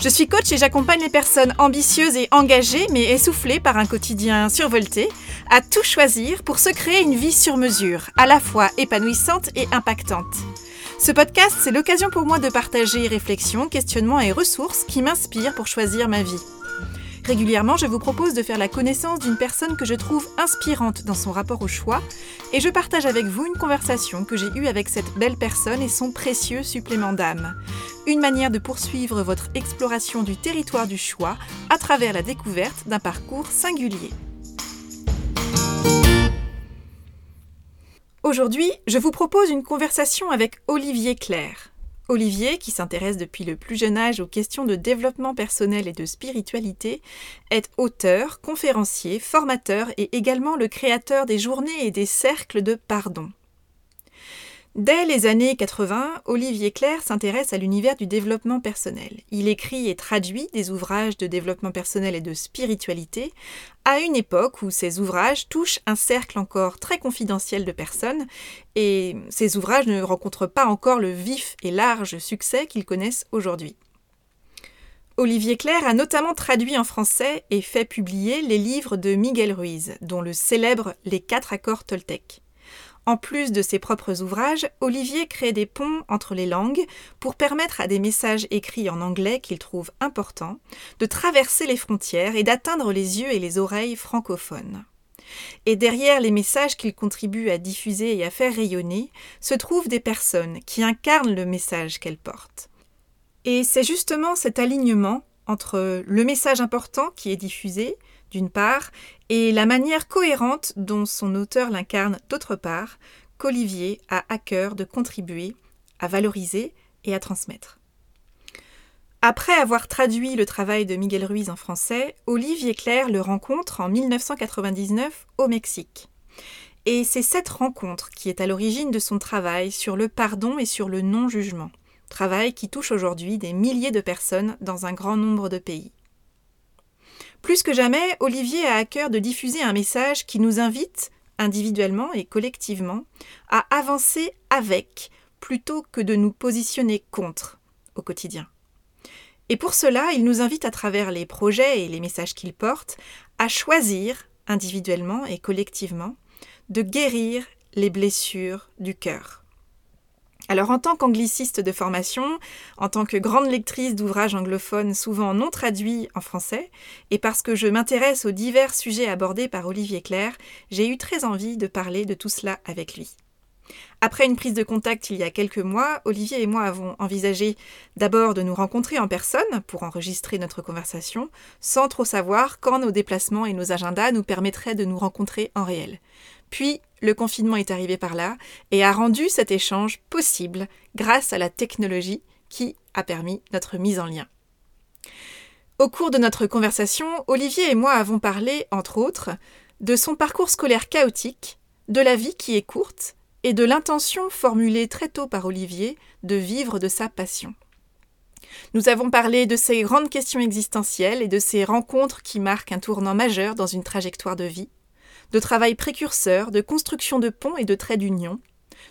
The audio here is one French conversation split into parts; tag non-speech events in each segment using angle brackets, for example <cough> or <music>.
Je suis coach et j'accompagne les personnes ambitieuses et engagées, mais essoufflées par un quotidien survolté, à tout choisir pour se créer une vie sur mesure, à la fois épanouissante et impactante. Ce podcast, c'est l'occasion pour moi de partager réflexions, questionnements et ressources qui m'inspirent pour choisir ma vie. Régulièrement, je vous propose de faire la connaissance d'une personne que je trouve inspirante dans son rapport au choix et je partage avec vous une conversation que j'ai eue avec cette belle personne et son précieux supplément d'âme. Une manière de poursuivre votre exploration du territoire du choix à travers la découverte d'un parcours singulier. Aujourd'hui, je vous propose une conversation avec Olivier Claire. Olivier, qui s'intéresse depuis le plus jeune âge aux questions de développement personnel et de spiritualité, est auteur, conférencier, formateur et également le créateur des journées et des cercles de pardon. Dès les années 80, Olivier Claire s'intéresse à l'univers du développement personnel. Il écrit et traduit des ouvrages de développement personnel et de spiritualité à une époque où ces ouvrages touchent un cercle encore très confidentiel de personnes et ces ouvrages ne rencontrent pas encore le vif et large succès qu'ils connaissent aujourd'hui. Olivier Claire a notamment traduit en français et fait publier les livres de Miguel Ruiz, dont le célèbre Les quatre accords Toltec. En plus de ses propres ouvrages, Olivier crée des ponts entre les langues pour permettre à des messages écrits en anglais qu'il trouve importants de traverser les frontières et d'atteindre les yeux et les oreilles francophones. Et derrière les messages qu'il contribue à diffuser et à faire rayonner, se trouvent des personnes qui incarnent le message qu'elles portent. Et c'est justement cet alignement entre le message important qui est diffusé, d'une part, et la manière cohérente dont son auteur l'incarne d'autre part, qu'Olivier a à cœur de contribuer à valoriser et à transmettre. Après avoir traduit le travail de Miguel Ruiz en français, Olivier Claire le rencontre en 1999 au Mexique. Et c'est cette rencontre qui est à l'origine de son travail sur le pardon et sur le non-jugement, travail qui touche aujourd'hui des milliers de personnes dans un grand nombre de pays. Plus que jamais, Olivier a à cœur de diffuser un message qui nous invite, individuellement et collectivement, à avancer avec plutôt que de nous positionner contre au quotidien. Et pour cela, il nous invite à travers les projets et les messages qu'il porte à choisir, individuellement et collectivement, de guérir les blessures du cœur. Alors en tant qu'angliciste de formation, en tant que grande lectrice d'ouvrages anglophones souvent non traduits en français, et parce que je m'intéresse aux divers sujets abordés par Olivier Claire, j'ai eu très envie de parler de tout cela avec lui. Après une prise de contact il y a quelques mois, Olivier et moi avons envisagé d'abord de nous rencontrer en personne pour enregistrer notre conversation, sans trop savoir quand nos déplacements et nos agendas nous permettraient de nous rencontrer en réel. Puis le confinement est arrivé par là et a rendu cet échange possible grâce à la technologie qui a permis notre mise en lien. Au cours de notre conversation, Olivier et moi avons parlé, entre autres, de son parcours scolaire chaotique, de la vie qui est courte et de l'intention formulée très tôt par Olivier de vivre de sa passion. Nous avons parlé de ces grandes questions existentielles et de ces rencontres qui marquent un tournant majeur dans une trajectoire de vie, de travail précurseur, de construction de ponts et de traits d'union,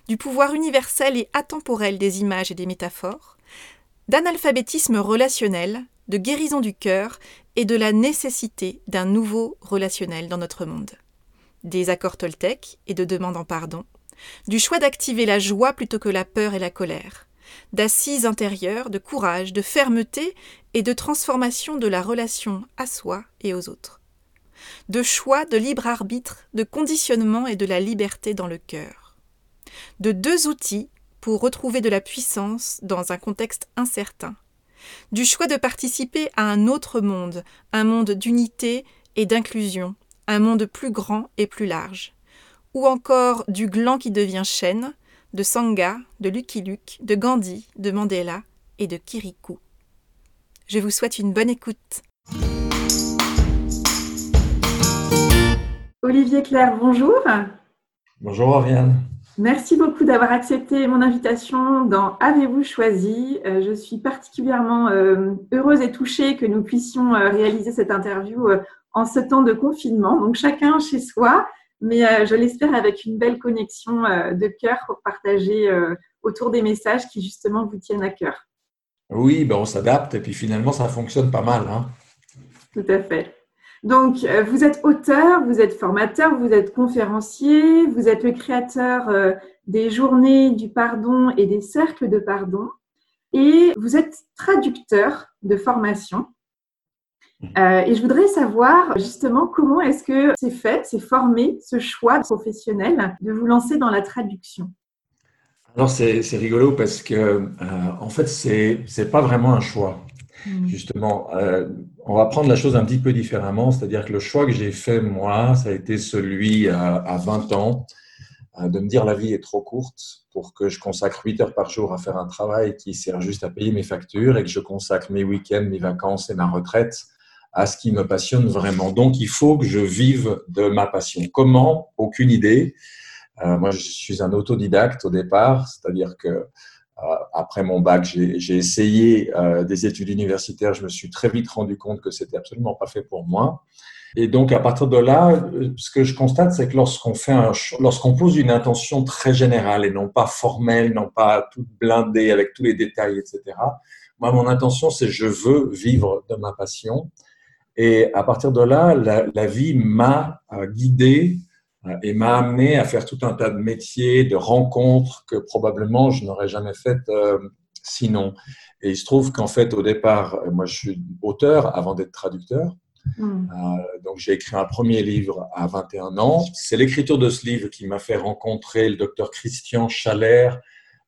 du pouvoir universel et atemporel des images et des métaphores, d'analphabétisme relationnel, de guérison du cœur et de la nécessité d'un nouveau relationnel dans notre monde. Des accords Toltec et de demande en pardon, du choix d'activer la joie plutôt que la peur et la colère, d'assises intérieures, de courage, de fermeté et de transformation de la relation à soi et aux autres de choix, de libre arbitre, de conditionnement et de la liberté dans le cœur. De deux outils pour retrouver de la puissance dans un contexte incertain. Du choix de participer à un autre monde, un monde d'unité et d'inclusion, un monde plus grand et plus large. Ou encore du gland qui devient chêne, de Sangha, de Lucky Luke, de Gandhi, de Mandela et de Kirikou. Je vous souhaite une bonne écoute. Olivier Claire, bonjour. Bonjour Oriane. Merci beaucoup d'avoir accepté mon invitation dans Avez-vous choisi euh, Je suis particulièrement euh, heureuse et touchée que nous puissions euh, réaliser cette interview en ce temps de confinement. Donc chacun chez soi, mais je l'espère avec une belle connexion de cœur pour partager autour des messages qui justement vous tiennent à cœur. Oui, ben on s'adapte et puis finalement ça fonctionne pas mal. Hein. Tout à fait. Donc, euh, vous êtes auteur, vous êtes formateur, vous êtes conférencier, vous êtes le créateur euh, des journées du pardon et des cercles de pardon, et vous êtes traducteur de formation. Mmh. Euh, et je voudrais savoir justement comment est-ce que c'est fait, c'est formé, ce choix professionnel de vous lancer dans la traduction? Alors c'est rigolo parce que en fait c'est c'est pas vraiment un choix. Mm. Justement, euh, on va prendre la chose un petit peu différemment, c'est-à-dire que le choix que j'ai fait, moi, ça a été celui à, 20 ans euh, de me dire la vie est trop courte pour que je consacre 8 heures par jour à faire un travail qui sert juste à payer mes factures et que je consacre mes week-ends, mes vacances et ma retraite à ce qui me passionne vraiment. Donc, il faut que je vive de ma passion. Comment? Aucune idée. Euh, moi, je suis un autodidacte au départ, c'est-à-dire que euh, après mon bac, j'ai essayé euh, des études universitaires. Je me suis très vite rendu compte que c'était absolument pas fait pour moi. Et donc, à partir de là, euh, ce que je constate, c'est que lorsqu'on fait un, lorsqu'on pose une intention très générale et non pas formelle, non pas toute blindée avec tous les détails, etc. Moi, mon intention, c'est je veux vivre de ma passion. Et à partir de là, la, la vie m'a guidé et m'a amené à faire tout un tas de métiers, de rencontres que probablement je n'aurais jamais faites euh, sinon. Et il se trouve qu'en fait, au départ, moi, je suis auteur avant d'être traducteur. Hmm. Euh, donc, j'ai écrit un premier livre à 21 ans. C'est l'écriture de ce livre qui m'a fait rencontrer le docteur Christian Chalère,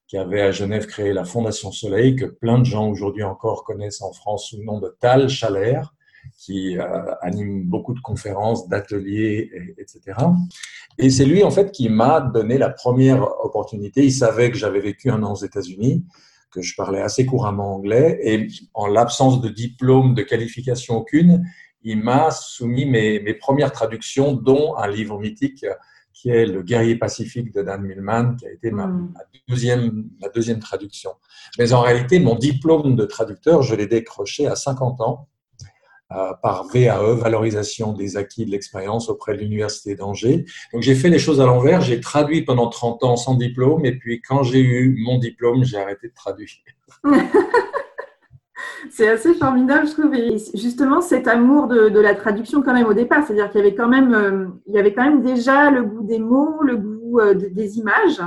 qui avait à Genève créé la Fondation Soleil, que plein de gens aujourd'hui encore connaissent en France sous le nom de Tal Chalère qui euh, anime beaucoup de conférences, d'ateliers, etc. Et c'est lui, en fait, qui m'a donné la première opportunité. Il savait que j'avais vécu un an aux États-Unis, que je parlais assez couramment anglais, et en l'absence de diplôme, de qualification aucune, il m'a soumis mes, mes, premières traductions, dont un livre mythique qui est Le guerrier pacifique de Dan Millman, qui a été ma, hmm. ma, deuxième, ma deuxième traduction. Mais en réalité, mon diplôme de traducteur, je l'ai décroché à 50 ans par VAE, valorisation des acquis de l'expérience auprès de l'Université d'Angers. Donc j'ai fait les choses à l'envers, j'ai traduit pendant 30 ans sans diplôme, et puis quand j'ai eu mon diplôme, j'ai arrêté de traduire. <laughs> C'est assez formidable, je trouve. Justement, cet amour de, la traduction quand même au départ, c'est-à-dire qu'il y avait quand même, euh, y avait quand même déjà le goût des mots, le goût euh, des images,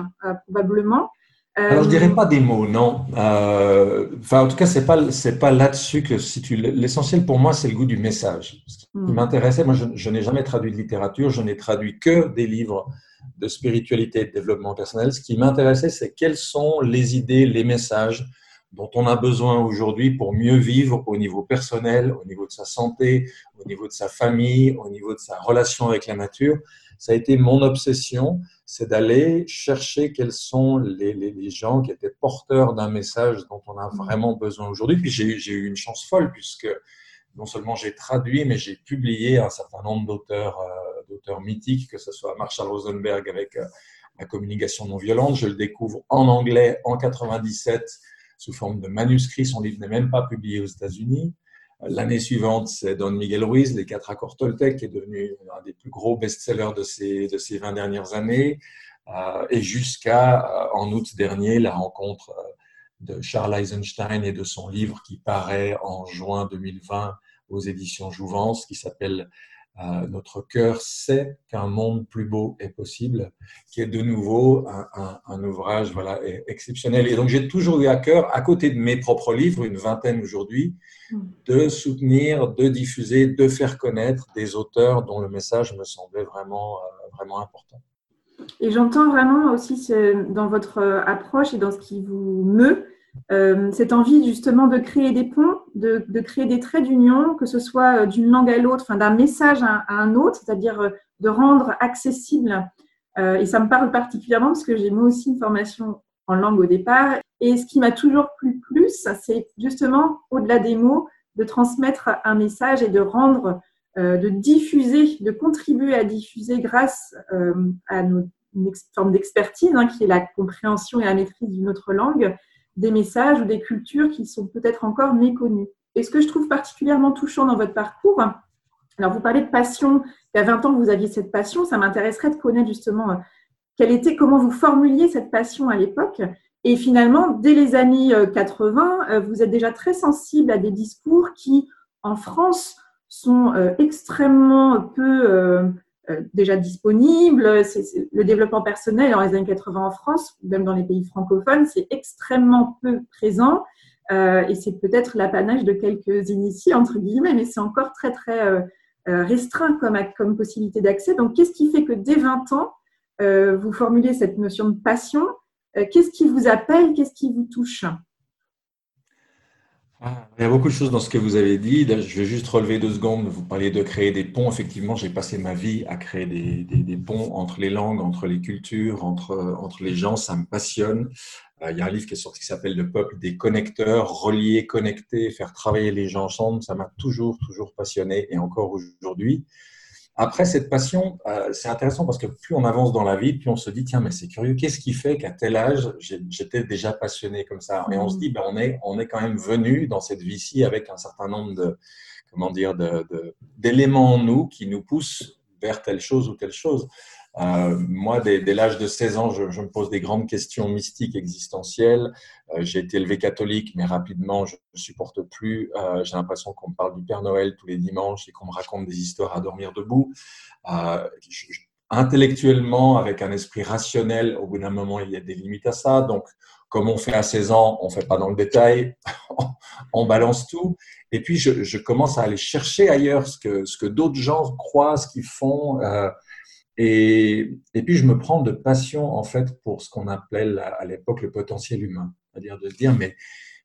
probablement. Alors, je dirais pas des mots, non. Euh, enfin, en tout cas, c'est pas c'est pas là-dessus que si tu l'essentiel pour moi, c'est le goût du message. Ce qui hmm. m'intéressait, moi, je, n'ai jamais traduit de littérature, je n'ai traduit que des livres de spiritualité et de développement personnel. Ce qui m'intéressait, c'est quelles sont les idées, les messages dont on a besoin aujourd'hui pour mieux vivre au niveau personnel, au niveau de sa santé, au niveau de sa famille, au niveau de sa relation avec la nature. Ça a été mon obsession c'est d'aller chercher quels sont les, gens qui étaient porteurs d'un message dont on a mm. vraiment besoin aujourd'hui. Puis j'ai eu une chance folle puisque non seulement j'ai traduit, mais j'ai publié un certain nombre d'auteurs euh, d'auteurs mythiques, que ce soit Marshall Rosenberg avec euh, la communication non violente. Je le découvre en anglais en 97 sous forme de manuscrit. Son livre n'est même pas publié aux États-Unis. L'année suivante, c'est Don Miguel Ruiz, Les quatre accords Toltec, qui est devenu un des plus gros best-sellers de ces, de ces 20 dernières années. Euh, et jusqu'à, euh, en août dernier, la rencontre euh, de Charles Eisenstein et de son livre qui paraît en juin 2020 aux éditions Jouvence, qui s'appelle notre cœur sait qu'un monde plus beau est possible, qui est de nouveau un, ouvrage voilà, exceptionnel. Et donc j'ai toujours eu à cœur, à côté de mes propres livres, une vingtaine aujourd'hui, hmm. de soutenir, de diffuser, de faire connaître des auteurs dont le message me semblait vraiment, euh, vraiment important. Et j'entends vraiment aussi dans votre euh, approche et dans ce qui vous meut, euh, cette envie justement de créer des ponts, de, créer des traits d'union, que ce soit euh, d'une langue à l'autre, enfin, d'un message à, un autre, c'est-à-dire euh, de rendre accessible. et ça me parle particulièrement parce que j'ai moi aussi une formation en langue au départ. Et ce qui m'a toujours plu plus, c'est justement, au-delà des mots, de transmettre un message et de rendre, de diffuser, de contribuer à diffuser grâce à nos forme d'expertise, hein, qui est la compréhension et la maîtrise d'une autre langue, des messages ou des cultures qui sont peut-être encore méconnues. Et ce que je trouve particulièrement touchant dans votre parcours, alors vous parlez de passion, il y a 20 ans vous aviez cette passion, ça m'intéresserait de connaître justement euh, quelle était, comment vous formuliez cette passion à l'époque. Et finalement, dès les années 80, euh, euh, vous êtes déjà très sensible à des discours qui, en France, sont extrêmement peu déjà disponibles. le développement personnel dans les années 80 en France, même dans les pays francophones, c'est extrêmement peu présent. Euh, et c'est peut-être l'apanage de quelques initiés, entre guillemets, mais c'est encore très, très euh, euh, restreint comme, comme possibilité d'accès. Donc, qu'est-ce qui fait que dès 20 ans, vous formulez cette notion de passion? Qu'est-ce qui vous appelle? Qu'est-ce qui vous touche? Il y a beaucoup de choses dans ce que vous avez dit. je vais juste relever deux secondes. Vous parliez de créer des ponts. Effectivement, j'ai passé ma vie à créer des, des, ponts entre les langues, entre les cultures, entre, entre les gens. Ça me passionne. Euh, il y a un livre qui est sorti qui s'appelle Le peuple des connecteurs, relier, connecter, faire travailler les gens ensemble. Ça m'a toujours, toujours passionné et encore aujourd'hui. Après, cette passion, euh, c'est intéressant parce que plus on avance dans la vie, plus on se dit, tiens, mais c'est curieux, qu'est-ce qui fait qu'à tel âge, j'étais déjà passionné comme ça? Et on se dit, ben, on, est, on est quand même venu dans cette vie-ci avec un certain nombre de, comment dire, d'éléments en nous qui nous poussent vers telle chose ou telle chose. Euh, moi, dès, l'âge de 16 ans, je, me pose des grandes questions mystiques, existentielles. Euh, j'ai été élevé catholique, mais rapidement, je ne supporte plus. Euh, j'ai l'impression qu'on me parle du Père Noël tous les dimanches et qu'on me raconte des histoires à dormir debout. intellectuellement, avec un esprit rationnel, au bout d'un moment, il y a des limites à ça. Donc, comme on fait à 16 ans, on ne fait pas dans le détail, <laughs> on balance tout. Et puis, je, je, commence à aller chercher ailleurs ce que, ce que d'autres gens croient, ce qu'ils font. Euh, et, puis, je me prends de passion, en fait, pour ce qu'on appelait à l'époque le potentiel humain. C'est-à-dire de se dire, mais,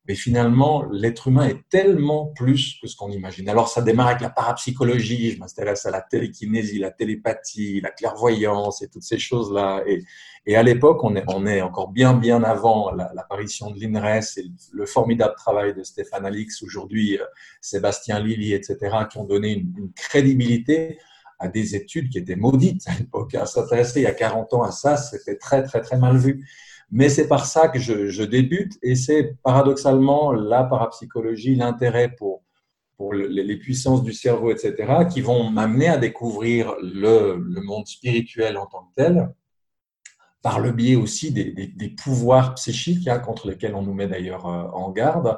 mais finalement, l'être humain est tellement plus que ce qu'on imagine. Alors, ça démarre avec la parapsychologie, je m'intéresse à la télékinésie, la télépathie, la clairvoyance et toutes ces choses-là. Et, et à l'époque, on est, on est encore bien, bien avant l'apparition de l'INRES et le formidable travail de Stéphane Alix, aujourd'hui euh, Sébastien Lilly, etc., qui ont donné une crédibilité à des études qui étaient maudites à l'époque. S'intéresser il y a 40 ans à ça, c'était très, très, très mal vu. Mais c'est par ça que je, débute et c'est paradoxalement la parapsychologie, l'intérêt pour, pour les puissances du cerveau, etc., qui vont m'amener à découvrir le, monde spirituel en tant que tel, par le biais aussi des, des pouvoirs psychiques hein, contre lesquels on nous met d'ailleurs euh, en garde,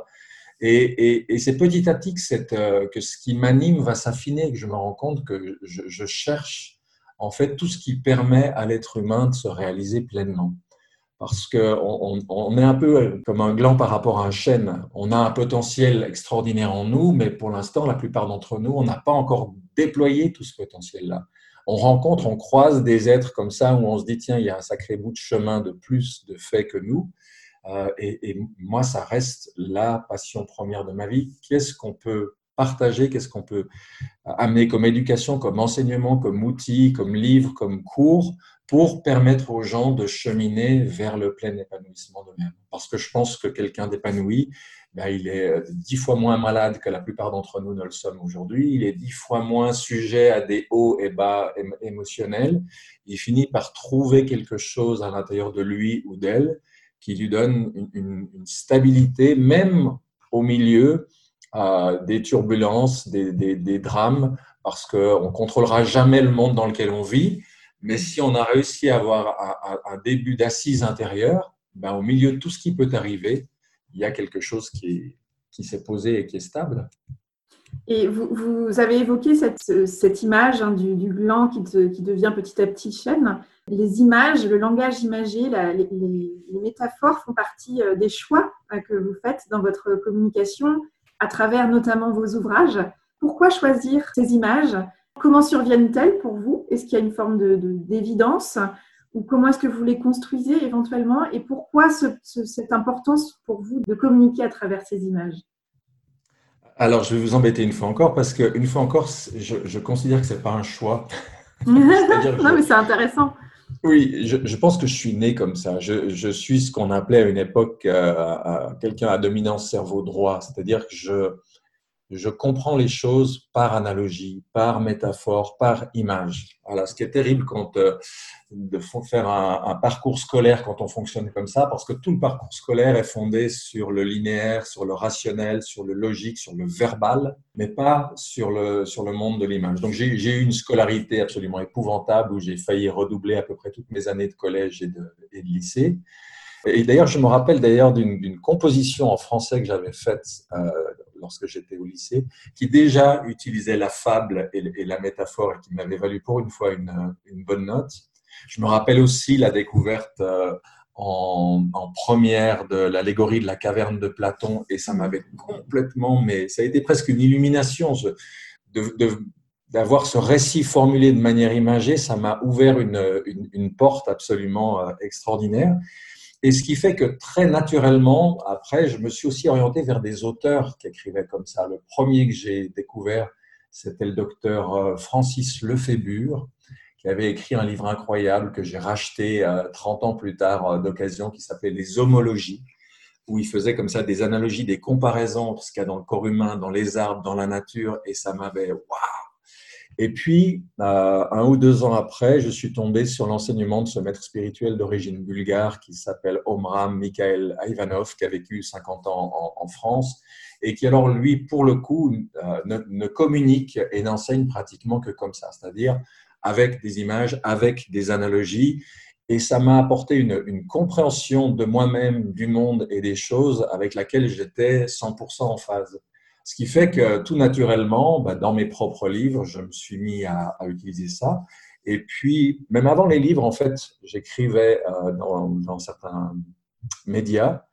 et, c'est petit à petit que, euh, que ce qui m'anime va s'affiner, que je me rends compte que je, cherche en fait tout ce qui permet à l'être humain de se réaliser pleinement. Parce qu'on on, est un peu comme un gland par rapport à un chêne. On a un potentiel extraordinaire en nous, mais pour l'instant, la plupart d'entre nous, on n'a pas encore déployé tout ce potentiel-là. On rencontre, on croise des êtres comme ça où on se dit, tiens, il y a un sacré bout de chemin de plus de fait que nous. Euh, et, moi, ça reste la passion première de ma vie. Qu'est-ce qu'on peut partager, qu'est-ce qu'on peut amener comme éducation, comme enseignement, comme outil, comme livre, comme cours, pour permettre aux gens de cheminer vers le plein épanouissement d'eux-mêmes. Parce que je pense que quelqu'un d'épanoui, ben, il est euh, dix fois moins malade que la plupart d'entre nous ne le sommes aujourd'hui. Il est dix fois moins sujet à des hauts et bas émotionnels. Il finit par trouver quelque chose à l'intérieur de lui ou d'elle qui lui donne une, stabilité, même au milieu des turbulences, des, drames, parce qu'on ne contrôlera jamais le monde dans lequel on vit. Mais si on a réussi à avoir un, début d'assise intérieure, ben, au milieu de tout ce qui peut arriver, il y a quelque chose qui s'est posé et qui est stable. Et vous, avez évoqué cette, image hein, du, gland qui, devient petit à petit chaîne. Les images, le langage imagé, les, métaphores font partie euh, des choix euh, que vous faites dans votre communication à travers notamment vos ouvrages. Pourquoi choisir ces images? Comment surviennent-elles pour vous? Est-ce qu'il y a une forme d'évidence de, Ou comment est-ce que vous les construisez éventuellement? Et pourquoi ce, cette importance pour vous de communiquer à travers ces images? Alors, je vais vous embêter une fois encore parce qu'une fois encore, je, considère que ce n'est pas un choix. <laughs> non, mais c'est intéressant. Oui, je, pense que je suis né comme ça. Je, suis ce qu'on appelait à une époque euh, quelqu'un à dominance cerveau droit, c'est-à-dire que je, je comprends les choses par analogie, par métaphore, par image. Voilà, ce qui est terrible quand euh, de faire un, parcours scolaire quand on fonctionne comme ça, parce que tout le parcours scolaire est fondé sur le linéaire, sur le rationnel, sur le logique, sur le verbal, mais pas sur le, sur le monde de l'image. Donc j'ai eu une scolarité absolument épouvantable où j'ai failli redoubler à peu près toutes mes années de collège et de, et de lycée. Et d'ailleurs, je me rappelle d'ailleurs d'une composition en français que j'avais faite euh, lorsque j'étais au lycée, qui déjà utilisait la fable et, la métaphore et qui m'avait valu pour une fois une, bonne note. Je me rappelle aussi la découverte euh, en, première de l'allégorie de la caverne de Platon et ça m'avait complètement, mais ça a été presque une illumination. de, d'avoir ce récit formulé de manière imagée, ça m'a ouvert une, une, une, porte absolument euh, extraordinaire. Et ce qui fait que très naturellement, après, je me suis aussi orienté vers des auteurs qui écrivaient comme ça. Le premier que j'ai découvert, c'était le docteur euh, Francis Lefébure, qui avait écrit un livre incroyable que j'ai racheté 30 euh, ans plus tard euh, d'occasion, qui s'appelait Les homologies, où il faisait comme ça des analogies, des comparaisons entre ce qu'il y a dans le corps humain, dans les arbres, dans la nature, et ça m'avait, waouh, et puis, euh, un ou deux ans après, je suis tombé sur l'enseignement de ce maître spirituel d'origine bulgare qui s'appelle Omram Mikhail Ivanov, qui a vécu 50 ans en, France et qui, alors, lui, pour le coup, euh, ne, communique et n'enseigne pratiquement que comme ça, c'est-à-dire avec des images, avec des analogies. Et ça m'a apporté une, une compréhension de moi-même, du monde et des choses avec laquelle j'étais 100% en phase. Ce qui fait que tout naturellement, bah, dans mes propres livres, je me suis mis à, utiliser ça. Et puis, même avant les livres, en fait, j'écrivais euh, dans, certains médias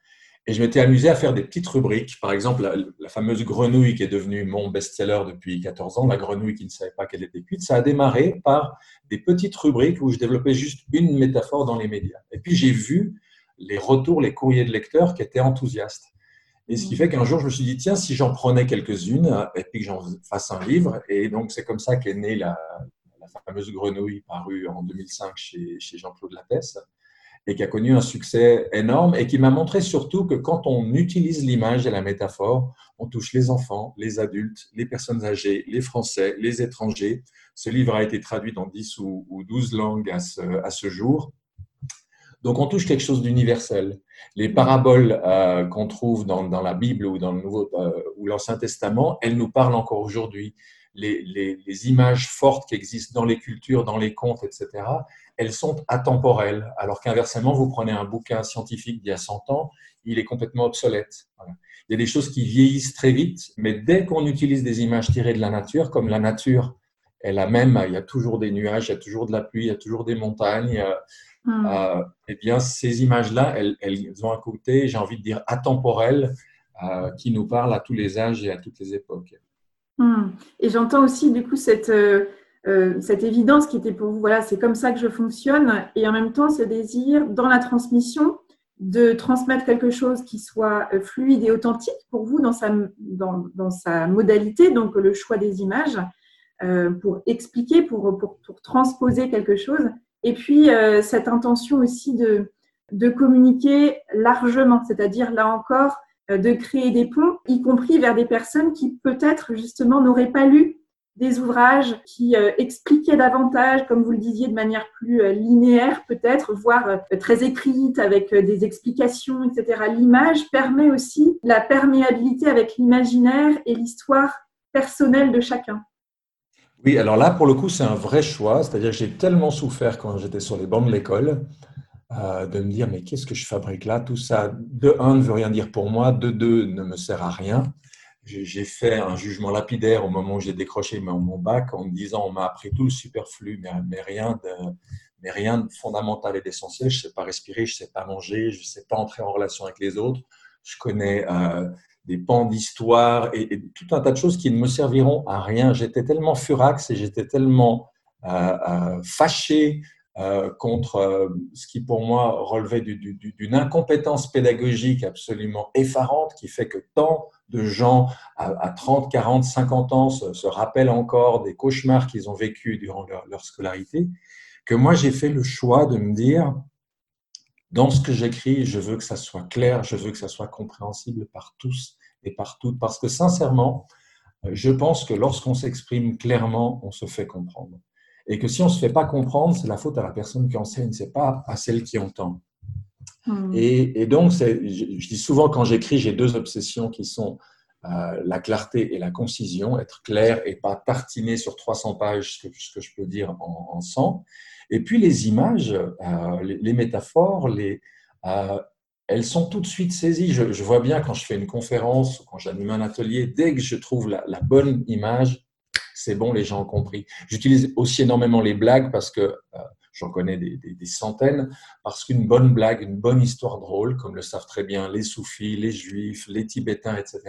et je m'étais amusé à faire des petites rubriques. Par exemple, la, fameuse grenouille qui est devenue mon best-seller depuis 14 ans, la grenouille qui ne savait pas qu'elle était cuite, ça a démarré par des petites rubriques où je développais juste une métaphore dans les médias. Et puis, j'ai vu les retours, les courriers de lecteurs qui étaient enthousiastes. Et ce qui fait qu'un jour, je me suis dit, tiens, si j'en prenais quelques-unes et puis que j'en fasse un livre. Et donc, c'est comme ça qu'est née la, fameuse grenouille parue en 2005 chez, chez Jean-Claude Lattès et qui a connu un succès énorme et qui m'a montré surtout que quand on utilise l'image et la métaphore, on touche les enfants, les adultes, les personnes âgées, les Français, les étrangers. Ce livre a été traduit dans 10 ou 12 langues à ce, à ce jour. Donc on touche quelque chose d'universel. Les paraboles euh, qu'on trouve dans, la Bible ou dans le Nouveau euh, ou l'Ancien Testament, elles nous parlent encore aujourd'hui. Les, images fortes qui existent dans les cultures, dans les contes, etc., elles sont atemporelles. Alors qu'inversement, vous prenez un bouquin scientifique d'il y a 100 ans, il est complètement obsolète. Il y a des choses qui vieillissent très vite, mais dès qu'on utilise des images tirées de la nature, comme la nature, elle a même, il y a toujours des nuages, il y a toujours de la pluie, il y a toujours des montagnes. Euh, eh bien, ces images-là, elles, ont un côté, j'ai envie de dire, atemporel, euh, qui nous parle à tous les âges et à toutes les époques. Hmm. Et j'entends aussi, du coup, cette, euh, cette évidence qui était pour vous, voilà, c'est comme ça que je fonctionne, et en même temps, ce désir, dans la transmission, de transmettre quelque chose qui soit fluide et authentique pour vous dans sa, dans, dans sa modalité, donc le choix des images, pour expliquer, pour, pour, pour transposer quelque chose, et puis, euh, cette intention aussi de, communiquer largement, c'est-à-dire là encore, euh, de créer des ponts, y compris vers des personnes qui peut-être justement n'auraient pas lu des ouvrages qui euh, expliquaient davantage, comme vous le disiez, de manière plus linéaire peut-être, voire très écrite avec des explications, etc. L'image permet aussi la perméabilité avec l'imaginaire et l'histoire personnelle de chacun. Oui, alors là, pour le coup, c'est un vrai choix. C'est-à-dire que j'ai tellement souffert quand j'étais sur les bancs de l'école euh, de me dire, mais qu'est-ce que je fabrique là? Tout ça, de un, ne veut rien dire pour moi, de deux, ne me sert à rien. J'ai fait un jugement lapidaire au moment où j'ai décroché mon bac en me disant, on m'a appris tout le superflu, mais, rien de, mais rien de fondamental et d'essentiel. Je ne sais pas respirer, je ne sais pas manger, je ne sais pas entrer en relation avec les autres. Je connais... Euh, des pans d'histoire et, tout un tas de choses qui ne me serviront à rien. J'étais tellement furax et j'étais tellement euh, euh, fâché euh, contre ce qui pour moi relevait d'une incompétence pédagogique absolument effarante qui fait que tant de gens à, 30, 40, 50 ans se, rappellent encore des cauchemars qu'ils ont vécus durant leur, leur scolarité, que moi j'ai fait le choix de me dire, dans ce que j'écris, je veux que ça soit clair, je veux que ça soit compréhensible par tous et par toutes, parce que sincèrement, je pense que lorsqu'on s'exprime clairement, on se fait comprendre. Et que si on ne se fait pas comprendre, c'est la faute à la personne qui enseigne, c'est pas à celle qui entend. Hmm. Et, donc, je, je, dis souvent quand j'écris, j'ai deux obsessions qui sont euh, la clarté et la concision, être clair et pas tartiner sur 300 pages ce que, je peux dire en, en, 100. Et puis les images, euh, les, métaphores, euh, elles sont tout de suite saisies. Je, vois bien quand je fais une conférence, quand j'anime un atelier, dès que je trouve la, la bonne image, c'est bon, les gens ont compris. J'utilise aussi énormément les blagues parce que j'en connais des, centaines, parce qu'une bonne blague, une bonne histoire drôle, comme le savent très bien les soufis, les juifs, les tibétains, etc.,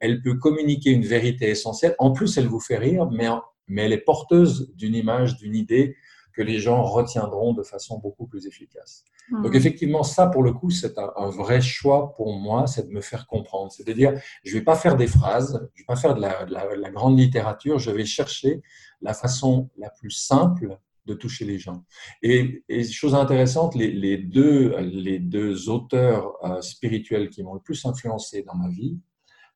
elle peut communiquer une vérité essentielle. En plus, elle vous fait rire, mais, mais elle est porteuse d'une image, d'une idée que les gens retiendront de façon beaucoup plus efficace. Hmm. Donc effectivement, ça, pour le coup, c'est un, vrai choix pour moi, c'est de me faire comprendre. C'est à dire, je ne vais pas faire des phrases, je ne vais pas faire de la, la grande littérature, je vais chercher la façon la plus simple de toucher les gens. Et, chose intéressante, les, deux, les deux auteurs euh, spirituels qui m'ont le plus influencé dans ma vie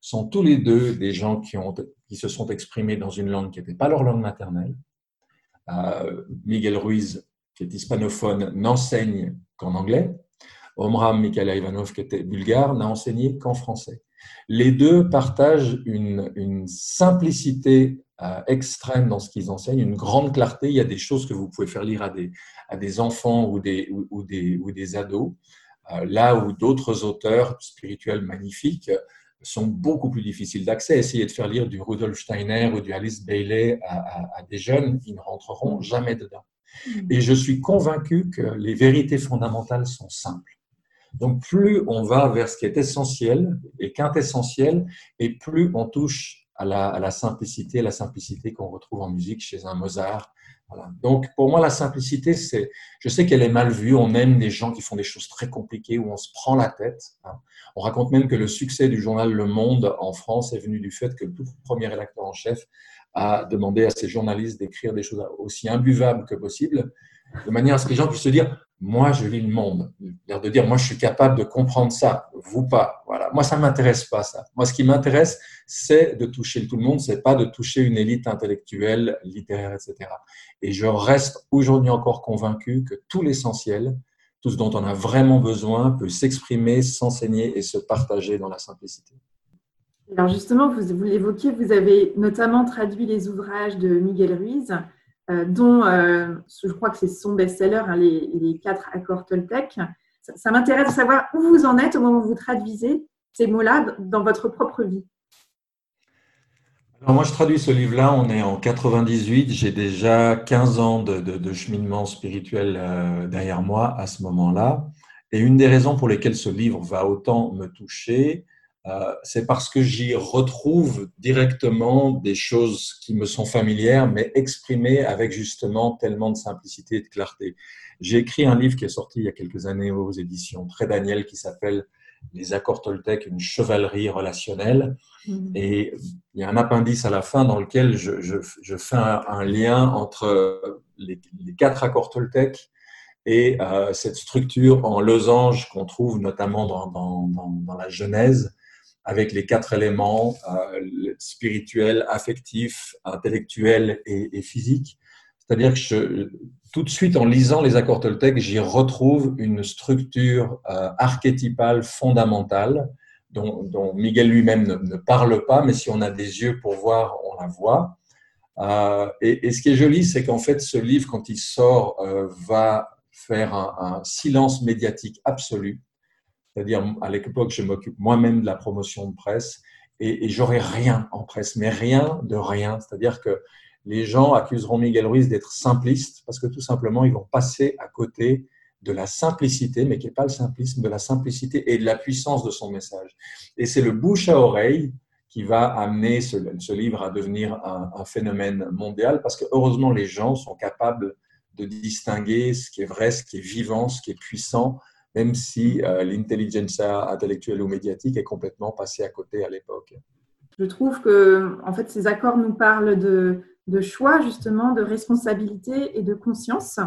sont tous les deux des gens qui, ont, qui se sont exprimés dans une langue qui n'était pas leur langue maternelle. Euh, Miguel Ruiz, qui est hispanophone, n'enseigne qu'en anglais. Omram Mikhail Ivanov, qui était bulgare, n'a enseigné qu'en français. Les deux partagent une, simplicité extrême dans ce qu'ils enseignent, une grande clarté. Il y a des choses que vous pouvez faire lire à des, à des enfants ou des, ou, des, ou des ados, euh, là où d'autres auteurs spirituels magnifiques sont beaucoup plus difficiles d'accès. Essayez de faire lire du Rudolf Steiner ou du Alice Bailey à, à, des jeunes, ils ne rentreront jamais dedans. Et je suis convaincu que les vérités fondamentales sont simples. Donc plus on va vers ce qui est essentiel et quintessentiel, et plus on touche à la, à la simplicité, la simplicité qu'on retrouve en musique chez un Mozart. Donc, pour moi, la simplicité, c'est, je sais qu'elle est mal vue. On aime des gens qui font des choses très compliquées où on se prend la tête. Hein. On raconte même que le succès du journal Le Monde en France est venu du fait que le tout premier rédacteur en chef a demandé à ses journalistes d'écrire des choses aussi imbuvables que possible, de manière à ce que les gens puissent se dire moi, je lis le monde. De dire, moi, je suis capable de comprendre ça, vous pas. Voilà. Moi, ça m'intéresse pas, ça. Moi, ce qui m'intéresse, c'est de toucher tout le monde, c'est pas de toucher une élite intellectuelle, littéraire, etc. Et je reste aujourd'hui encore convaincu que tout l'essentiel, tout ce dont on a vraiment besoin, peut s'exprimer, s'enseigner et se partager dans la simplicité. Alors justement, vous l'évoquiez, vous avez notamment traduit les ouvrages de Miguel Ruiz. Euh, dont euh, je crois que c'est son best-seller, hein, les, quatre accords Toltec. Ça, m'intéresse de savoir où vous en êtes au moment où vous traduisez ces mots-là dans votre propre vie. Alors moi, je traduis ce livre-là, on est en 98, j'ai déjà 15 ans de, cheminement spirituel euh, derrière moi à ce moment-là. Et une des raisons pour lesquelles ce livre va autant me toucher, euh, c'est parce que j'y retrouve directement des choses qui me sont familières, mais exprimées avec justement tellement de simplicité et de clarté. J'ai écrit un livre qui est sorti il y a quelques années aux éditions Très Daniel qui s'appelle Les accords Toltec, une chevalerie relationnelle. Mmh. Et il y a un appendice à la fin dans lequel je, fais un, lien entre les, quatre accords Toltec et euh, cette structure en losange qu'on trouve notamment dans la Genèse avec les quatre éléments euh, spirituels, affectifs, intellectuels et, et physiques. C'est-à-dire que je, tout de suite, en lisant les accords Toltec, j'y retrouve une structure euh, archétypale fondamentale dont, dont Miguel lui-même ne, ne, parle pas, mais si on a des yeux pour voir, on la voit. Euh, et, et, ce qui est joli, c'est qu'en fait, ce livre, quand il sort, euh, va faire un, un silence médiatique absolu c'est-à-dire, à, l'époque, je m'occupe moi-même de la promotion de presse et, et j'aurai rien en presse, mais rien de rien. C'est-à-dire que les gens accuseront Miguel Ruiz d'être simpliste parce que tout simplement, ils vont passer à côté de la simplicité, mais qui n'est pas le simplisme, de la simplicité et de la puissance de son message. Et c'est le bouche à oreille qui va amener ce, livre à devenir un, un, phénomène mondial, parce que heureusement, les gens sont capables de distinguer ce qui est vrai, ce qui est vivant, ce qui est puissant, même si euh, l'intelligence intellectuelle ou médiatique est complètement passée à côté à l'époque. Je trouve que en fait, ces accords nous parlent de, choix, justement, de responsabilité et de conscience.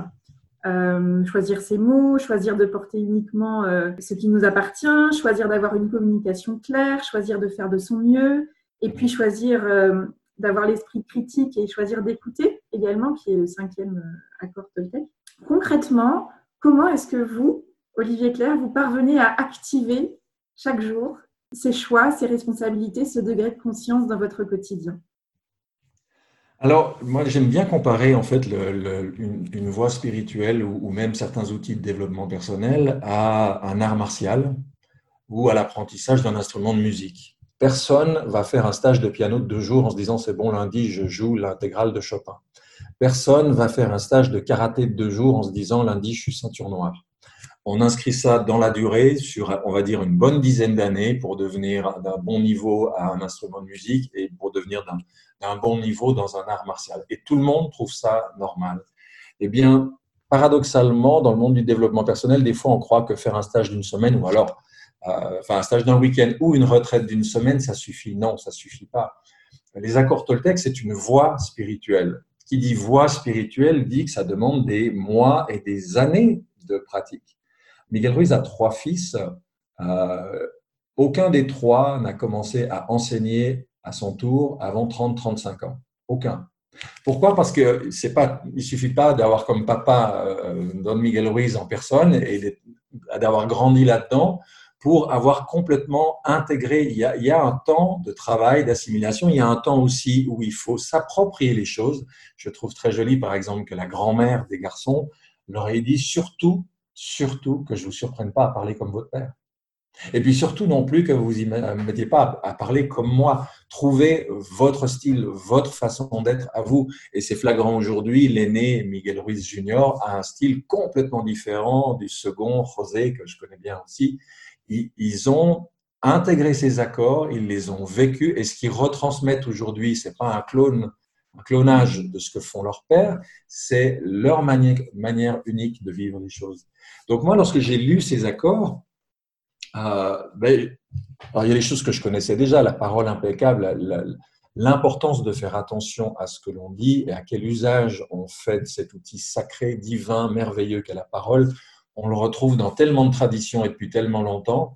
Euh, choisir ses mots, choisir de porter uniquement euh, ce qui nous appartient, choisir d'avoir une communication claire, choisir de faire de son mieux, et puis choisir euh, d'avoir l'esprit critique et choisir d'écouter également, qui est le cinquième accord Toltec. Concrètement, comment est-ce que vous, Olivier Claire, vous parvenez à activer chaque jour ces choix, ces responsabilités, ce degré de conscience dans votre quotidien alors, moi, j'aime bien comparer en fait une, voie spirituelle ou, même certains outils de développement personnel à un art martial ou à l'apprentissage d'un instrument de musique. Personne va faire un stage de piano de deux jours en se disant c'est bon lundi je joue l'intégrale de Chopin. Personne va faire un stage de karaté de deux jours en se disant lundi je suis ceinture noire. On inscrit ça dans la durée sur, on va dire, une bonne dizaine d'années pour devenir d'un bon niveau à un instrument de musique et pour devenir d'un bon niveau dans un art martial. Et tout le monde trouve ça normal. Eh bien, paradoxalement, dans le monde du développement personnel, des fois, on croit que faire un stage d'une semaine ou alors euh, enfin un stage d'un week-end ou une retraite d'une semaine, ça suffit. Non, ça suffit pas. Les accords Toltec, c'est une voie spirituelle. Qui dit voie spirituelle dit que ça demande des mois et des années de pratique. Miguel Ruiz a trois fils. Euh, aucun des trois n'a commencé à enseigner à son tour avant 30-35 ans. Aucun. Pourquoi? Parce que c'est pas, il suffit pas d'avoir comme papa euh, Don Miguel Ruiz en personne et d'avoir grandi là-dedans pour avoir complètement intégré. Il y, a, un temps de travail, d'assimilation, il y a un temps aussi où il faut s'approprier les choses. Je trouve très joli, par exemple, que la grand-mère des garçons leur ait dit surtout, surtout que je ne vous surprenne pas à parler comme votre père. Et puis surtout non plus que vous vous y mettiez pas à parler comme moi. Trouvez votre style, votre façon d'être à vous. Et c'est flagrant aujourd'hui, l'aîné Miguel Ruiz Jr. a un style complètement différent du second, José, que je connais bien aussi ils ont intégré ces accords, ils les ont vécus, et ce qu'ils retransmettent aujourd'hui, ce n'est pas un clone, clonage de ce que font leurs pères, c'est leur manière, unique de vivre les choses. Donc moi, lorsque j'ai lu ces accords, euh, ben, il y a des choses que je connaissais déjà, la parole impeccable, l'importance de faire attention à ce que l'on dit et à quel usage on fait de cet outil sacré, divin, merveilleux qu'est la parole on le retrouve dans tellement de traditions et depuis tellement longtemps.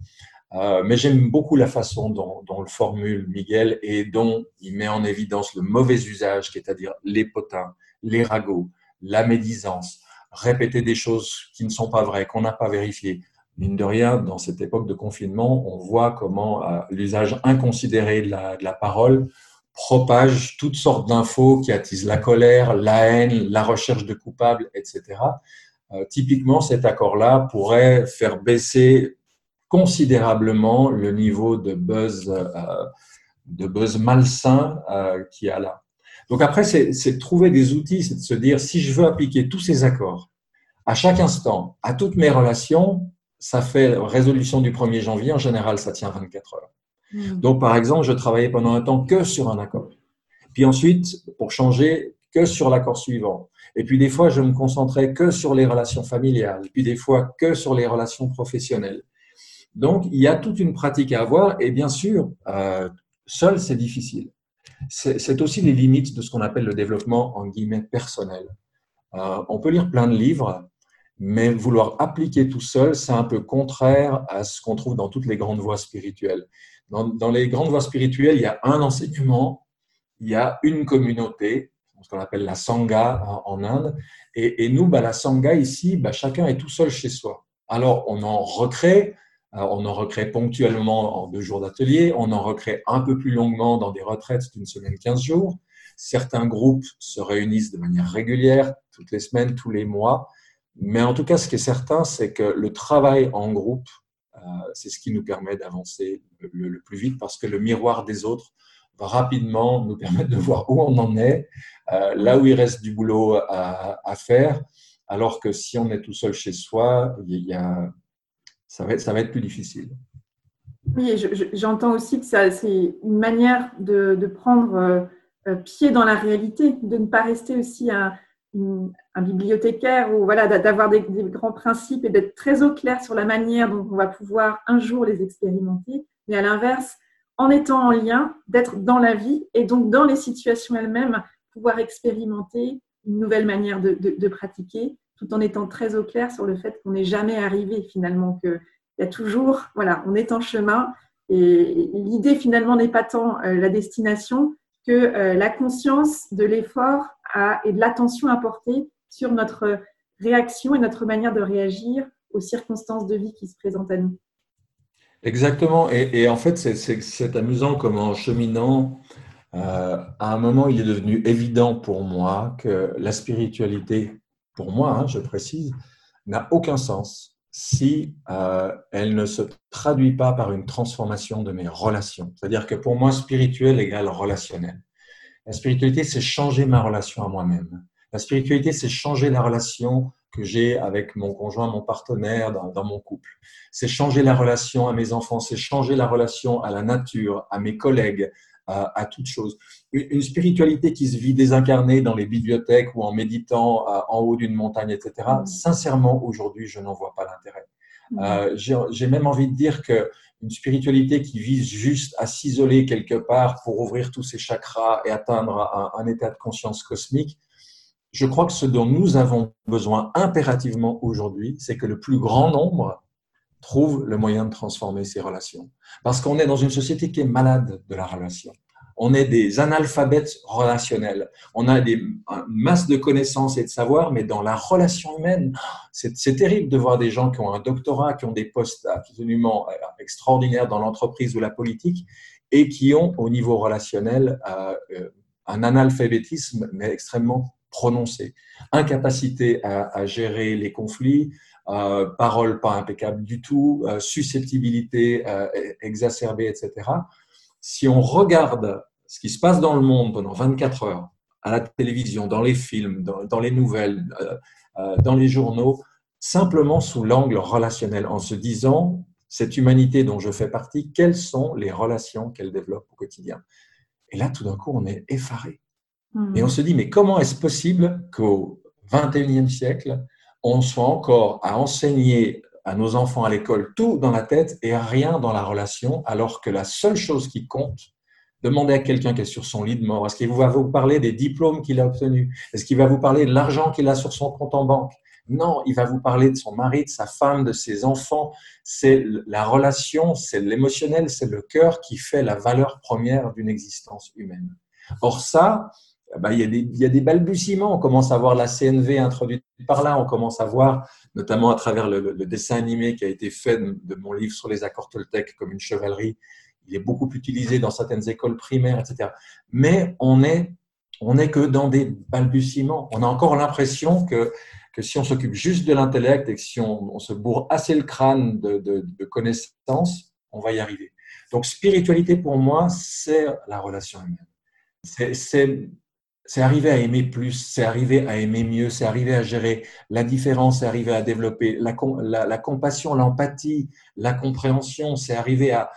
Euh, mais j'aime beaucoup la façon dont, le formule Miguel et dont il met en évidence le mauvais usage, c'est-à-dire les potins, les ragots, la médisance, répéter des choses qui ne sont pas vraies, qu'on n'a pas vérifiées. Mine de rien, dans cette époque de confinement, on voit comment euh, l'usage inconsidéré de la, de la parole propage toutes sortes d'infos qui attisent la colère, la haine, la recherche de coupables, etc. Euh, typiquement, cet accord-là pourrait faire baisser considérablement le niveau de buzz, euh, de buzz malsain euh, qu'il y a là. Donc après, c'est de trouver des outils, c'est de se dire, si je veux appliquer tous ces accords à chaque instant, à toutes mes relations, ça fait résolution du 1er janvier, en général, ça tient 24 heures. Mmh. Donc, par exemple, je travaillais pendant un temps que sur un accord. Puis ensuite, pour changer, que sur l'accord suivant. Et puis des fois, je me concentrais que sur les relations familiales, puis des fois que sur les relations professionnelles. Donc, il y a toute une pratique à avoir, et bien sûr, euh, seul, c'est difficile. C'est aussi les limites de ce qu'on appelle le développement en guillemets personnel. Euh, on peut lire plein de livres, mais vouloir appliquer tout seul, c'est un peu contraire à ce qu'on trouve dans toutes les grandes voies spirituelles. Dans, les grandes voies spirituelles, il y a un enseignement, il y a une communauté, ce qu'on appelle la sangha en, Inde. Et, nous, bah, la sangha ici, bah, chacun est tout seul chez soi. Alors, on en recrée, on en recrée ponctuellement en deux jours d'atelier, on en recrée un peu plus longuement dans des retraites d'une semaine, 15 jours. Certains groupes se réunissent de manière régulière, toutes les semaines, tous les mois. Mais en tout cas, ce qui est certain, c'est que le travail en groupe, euh, c'est ce qui nous permet d'avancer le, plus vite parce que le miroir des autres va rapidement nous permettre de voir où on en est, euh, là où il reste du boulot à, faire, alors que si on est tout seul chez soi, il y a, ça, va être, plus difficile. Oui, j'entends aussi que c'est une manière de, prendre euh, pied dans la réalité, de ne pas rester aussi un, bibliothécaire ou voilà, d'avoir des, grands principes et d'être très au clair sur la manière dont on va pouvoir un jour les expérimenter, mais à l'inverse, en étant en lien, d'être dans la vie et donc dans les situations elles-mêmes, pouvoir expérimenter une nouvelle manière de, pratiquer, tout en étant très au clair sur le fait qu'on n'est jamais arrivé finalement, qu'il y a toujours, voilà, on est en chemin Et l'idée finalement n'est pas tant la destination que la conscience de l'effort et de l'attention apportée sur notre réaction et notre manière de réagir aux circonstances de vie qui se présentent à nous. Exactement. Et, en fait, c'est amusant comme en cheminant, euh, à un moment, il est devenu évident pour moi que la spiritualité, pour moi, hein, je précise, n'a aucun sens si euh, elle ne se traduit pas par une transformation de mes relations. C'est-à-dire que pour moi, spirituel égale relationnel. La spiritualité, c'est changer ma relation à moi-même. La spiritualité, c'est changer la relation que j'ai avec mon conjoint, mon partenaire dans, mon couple. C'est changer la relation à mes enfants, c'est changer la relation à la nature, à mes collègues, à, à toute chose. Une, spiritualité qui se vit désincarnée dans les bibliothèques ou en méditant euh, en haut d'une montagne, etc. Mmh. Sincèrement, aujourd'hui, je n'en vois pas l'intérêt. Mmh. Euh, j'ai même envie de dire que une spiritualité qui vise juste à s'isoler quelque part pour ouvrir tous ses chakras et atteindre un état de conscience cosmique, je crois que ce dont nous avons besoin impérativement aujourd'hui, c'est que le plus grand nombre trouve le moyen de transformer ses relations. Parce qu'on est dans une société qui est malade de la relation. On est des analphabètes relationnels. On a des, une masse de connaissances et de savoir, mais dans la relation humaine, c'est terrible de voir des gens qui ont un doctorat, qui ont des postes absolument euh, extraordinaires dans l'entreprise ou la politique, et qui ont au niveau relationnel euh, euh, un analphabétisme extrêmement prononcée, incapacité à, gérer les conflits, euh, parole pas impeccable du tout, susceptibilité euh, exacerbée, etc. Si on regarde ce qui se passe dans le monde pendant 24 heures, à la télévision, dans les films, dans, les nouvelles, dans les journaux, simplement sous l'angle relationnel, en se disant, cette humanité dont je fais partie, quelles sont les relations qu'elle développe au quotidien? Et là, tout d'un coup, on est effaré. Hmm. Et on se dit, mais comment est-ce possible qu'au 21e siècle, on soit encore à enseigner à nos enfants à l'école tout dans la tête et rien dans la relation, alors que la seule chose qui compte, demandez à quelqu'un qui est sur son lit de mort, est-ce qu'il va vous parler des diplômes qu'il a obtenus? Est-ce qu'il va vous parler de l'argent qu'il a sur son compte en banque? Non, il va vous parler de son mari, de sa femme, de ses enfants. C'est la relation, c'est l'émotionnel, c'est le cœur qui fait la valeur première d'une existence humaine. Or ça, il, y a des, il, y a des, balbutiements. On commence à voir la CNV introduite par là. On commence à voir, notamment à travers le, dessin animé qui a été fait de, mon livre sur les accords Toltec comme une chevalerie. Il est beaucoup utilisé dans certaines écoles primaires, etc. Mais on est, on est que dans des balbutiements. On a encore l'impression que, que si on s'occupe juste de l'intellect et que si on, se bourre assez le crâne de, connaissances, on va y arriver. Donc, spiritualité pour moi, c'est la relation humaine. C'est c'est arriver à aimer plus, c'est arriver à aimer mieux, c'est arriver à gérer la différence, c'est arriver à développer la, compassion, l'empathie, la compréhension, c'est arriver à,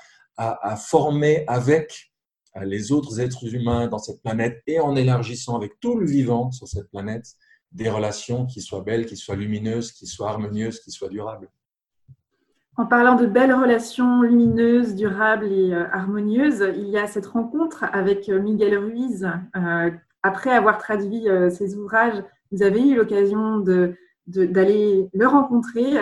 former avec euh, les autres êtres humains dans cette planète et en élargissant avec tout le vivant sur cette planète des relations qui soient belles, qui soient lumineuses, qui soient harmonieuses, qui soient durables. En parlant de belles relations lumineuses, durables et euh, harmonieuses, il y a cette rencontre avec euh, Miguel Ruiz après avoir traduit ces ouvrages, vous avez eu l'occasion d'aller le rencontrer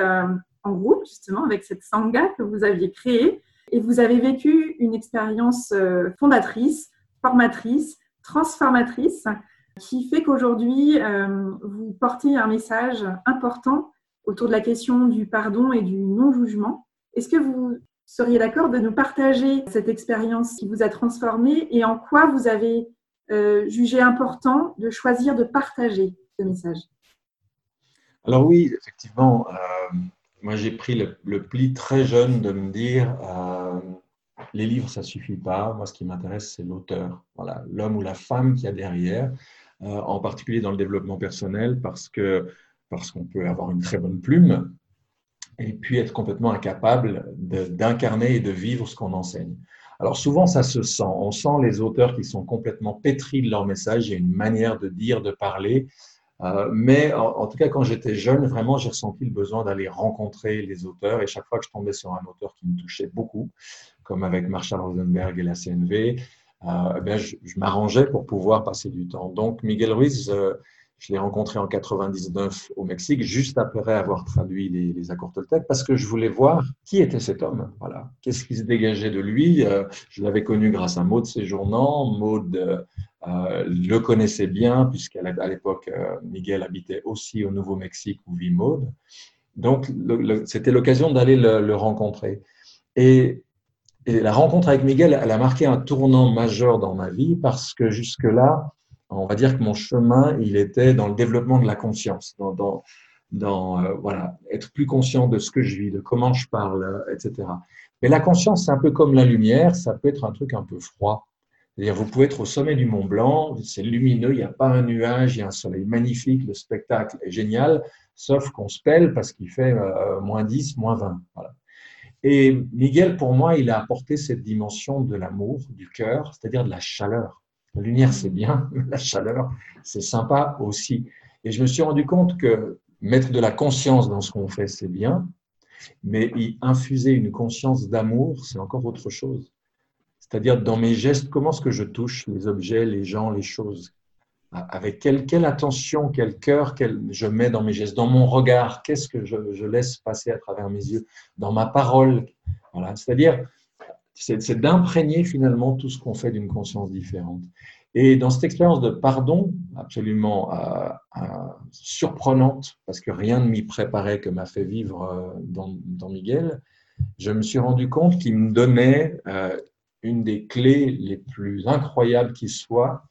en groupe, justement, avec cette sangha que vous aviez créée. Et vous avez vécu une expérience euh, fondatrice, formatrice, transformatrice, qui fait qu'aujourd'hui, vous portez un message important autour de la question du pardon et du non-jugement. Est-ce que vous seriez d'accord de nous partager cette expérience qui vous a transformé et en quoi vous avez euh, jugé important de choisir de partager ce message? Alors oui, effectivement, euh, moi j'ai pris le, pli très jeune de me dire, euh, les livres, ça suffit pas. Moi, ce qui m'intéresse, c'est l'auteur, voilà, l'homme ou la femme qui a derrière, en particulier dans le développement personnel, parce que parce qu'on peut avoir une très bonne plume et puis être complètement incapable d'incarner et de vivre ce qu'on enseigne. Alors souvent, ça se sent. On sent les auteurs qui sont complètement pétris de leur message. Il y a une manière de dire, de parler. Euh, mais en, tout cas, quand j'étais jeune, vraiment, j'ai ressenti le besoin d'aller rencontrer les auteurs. Et chaque fois que je tombais sur un auteur qui me touchait beaucoup, comme avec Marshall Rosenberg et la CNV, euh, eh je, m'arrangeais pour pouvoir passer du temps. Donc, Miguel Ruiz, euh, Je l'ai rencontré en 99 au Mexique, juste après avoir traduit les, accords Toltec, parce que je voulais voir qui était cet homme. Voilà, qu'est-ce qui se dégageait de lui? Euh, je l'avais connu grâce à Maud Séjournant. Maud euh, le connaissait bien, puisqu'à l'époque, euh, Miguel habitait aussi au Nouveau-Mexique où vit Maud. Donc, c'était l'occasion d'aller le, rencontrer. Et la rencontre avec Miguel, elle a marqué un tournant majeur dans ma vie parce que jusque-là, on va dire que mon chemin, il était dans le développement de la conscience, dans, euh, voilà, être plus conscient de ce que je vis, de comment je parle, euh, etc. Mais la conscience, c'est un peu comme la lumière, ça peut être un truc un peu froid. C'est-à-dire, vous pouvez être au sommet du Mont Blanc, c'est lumineux, il n'y a pas un nuage, il y a un soleil magnifique, le spectacle est génial, sauf qu'on se pèle parce qu'il fait euh, moins 10, moins 20. Voilà. Et Miguel, pour moi, il a apporté cette dimension de l'amour, du cœur, c'est-à-dire de la chaleur. La lumière, c'est bien, <laughs> la chaleur, c'est sympa aussi. Et je me suis rendu compte que mettre de la conscience dans ce qu'on fait, c'est bien, mais y infuser une conscience d'amour, c'est encore autre chose. C'est-à-dire dans mes gestes, comment est-ce que je touche les objets, les gens, les choses? Avec quelle, attention, quel cœur quel, je mets dans mes gestes, dans mon regard, qu'est-ce que je, je, laisse passer à travers mes yeux, dans ma parole? Voilà. C'est-à-dire, c'est d'imprégner finalement tout ce qu'on fait d'une conscience différente. Et dans cette expérience de pardon, absolument euh, euh, surprenante, parce que rien ne m'y préparait que m'a fait vivre euh, dans, Miguel, je me suis rendu compte qu'il me donnait une des clés les plus incroyables qui soit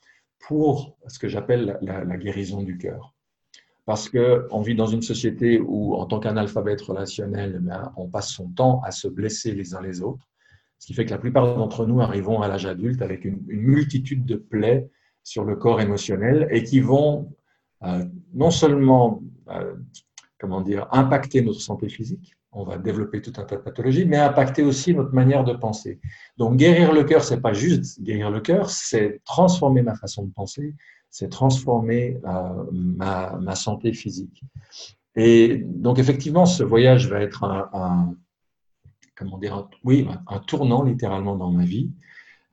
pour ce que j'appelle la, guérison du cœur. Parce qu'on vit dans une société où, en tant qu'analphabète relationnel, eh on passe son temps à se blesser les uns les autres ce qui fait que la plupart d'entre nous arrivons à l'âge adulte avec une, multitude de plaies sur le corps émotionnel et qui vont euh, non seulement euh, comment dire, impacter notre santé physique, on va développer tout un tas de pathologies, mais impacter aussi notre manière de penser. Donc guérir le cœur, c'est pas juste guérir le cœur, c'est transformer ma façon de penser, c'est transformer euh, ma, ma, santé physique. Et donc effectivement, ce voyage va être un comment dire, un, oui, un tournant littéralement dans ma vie.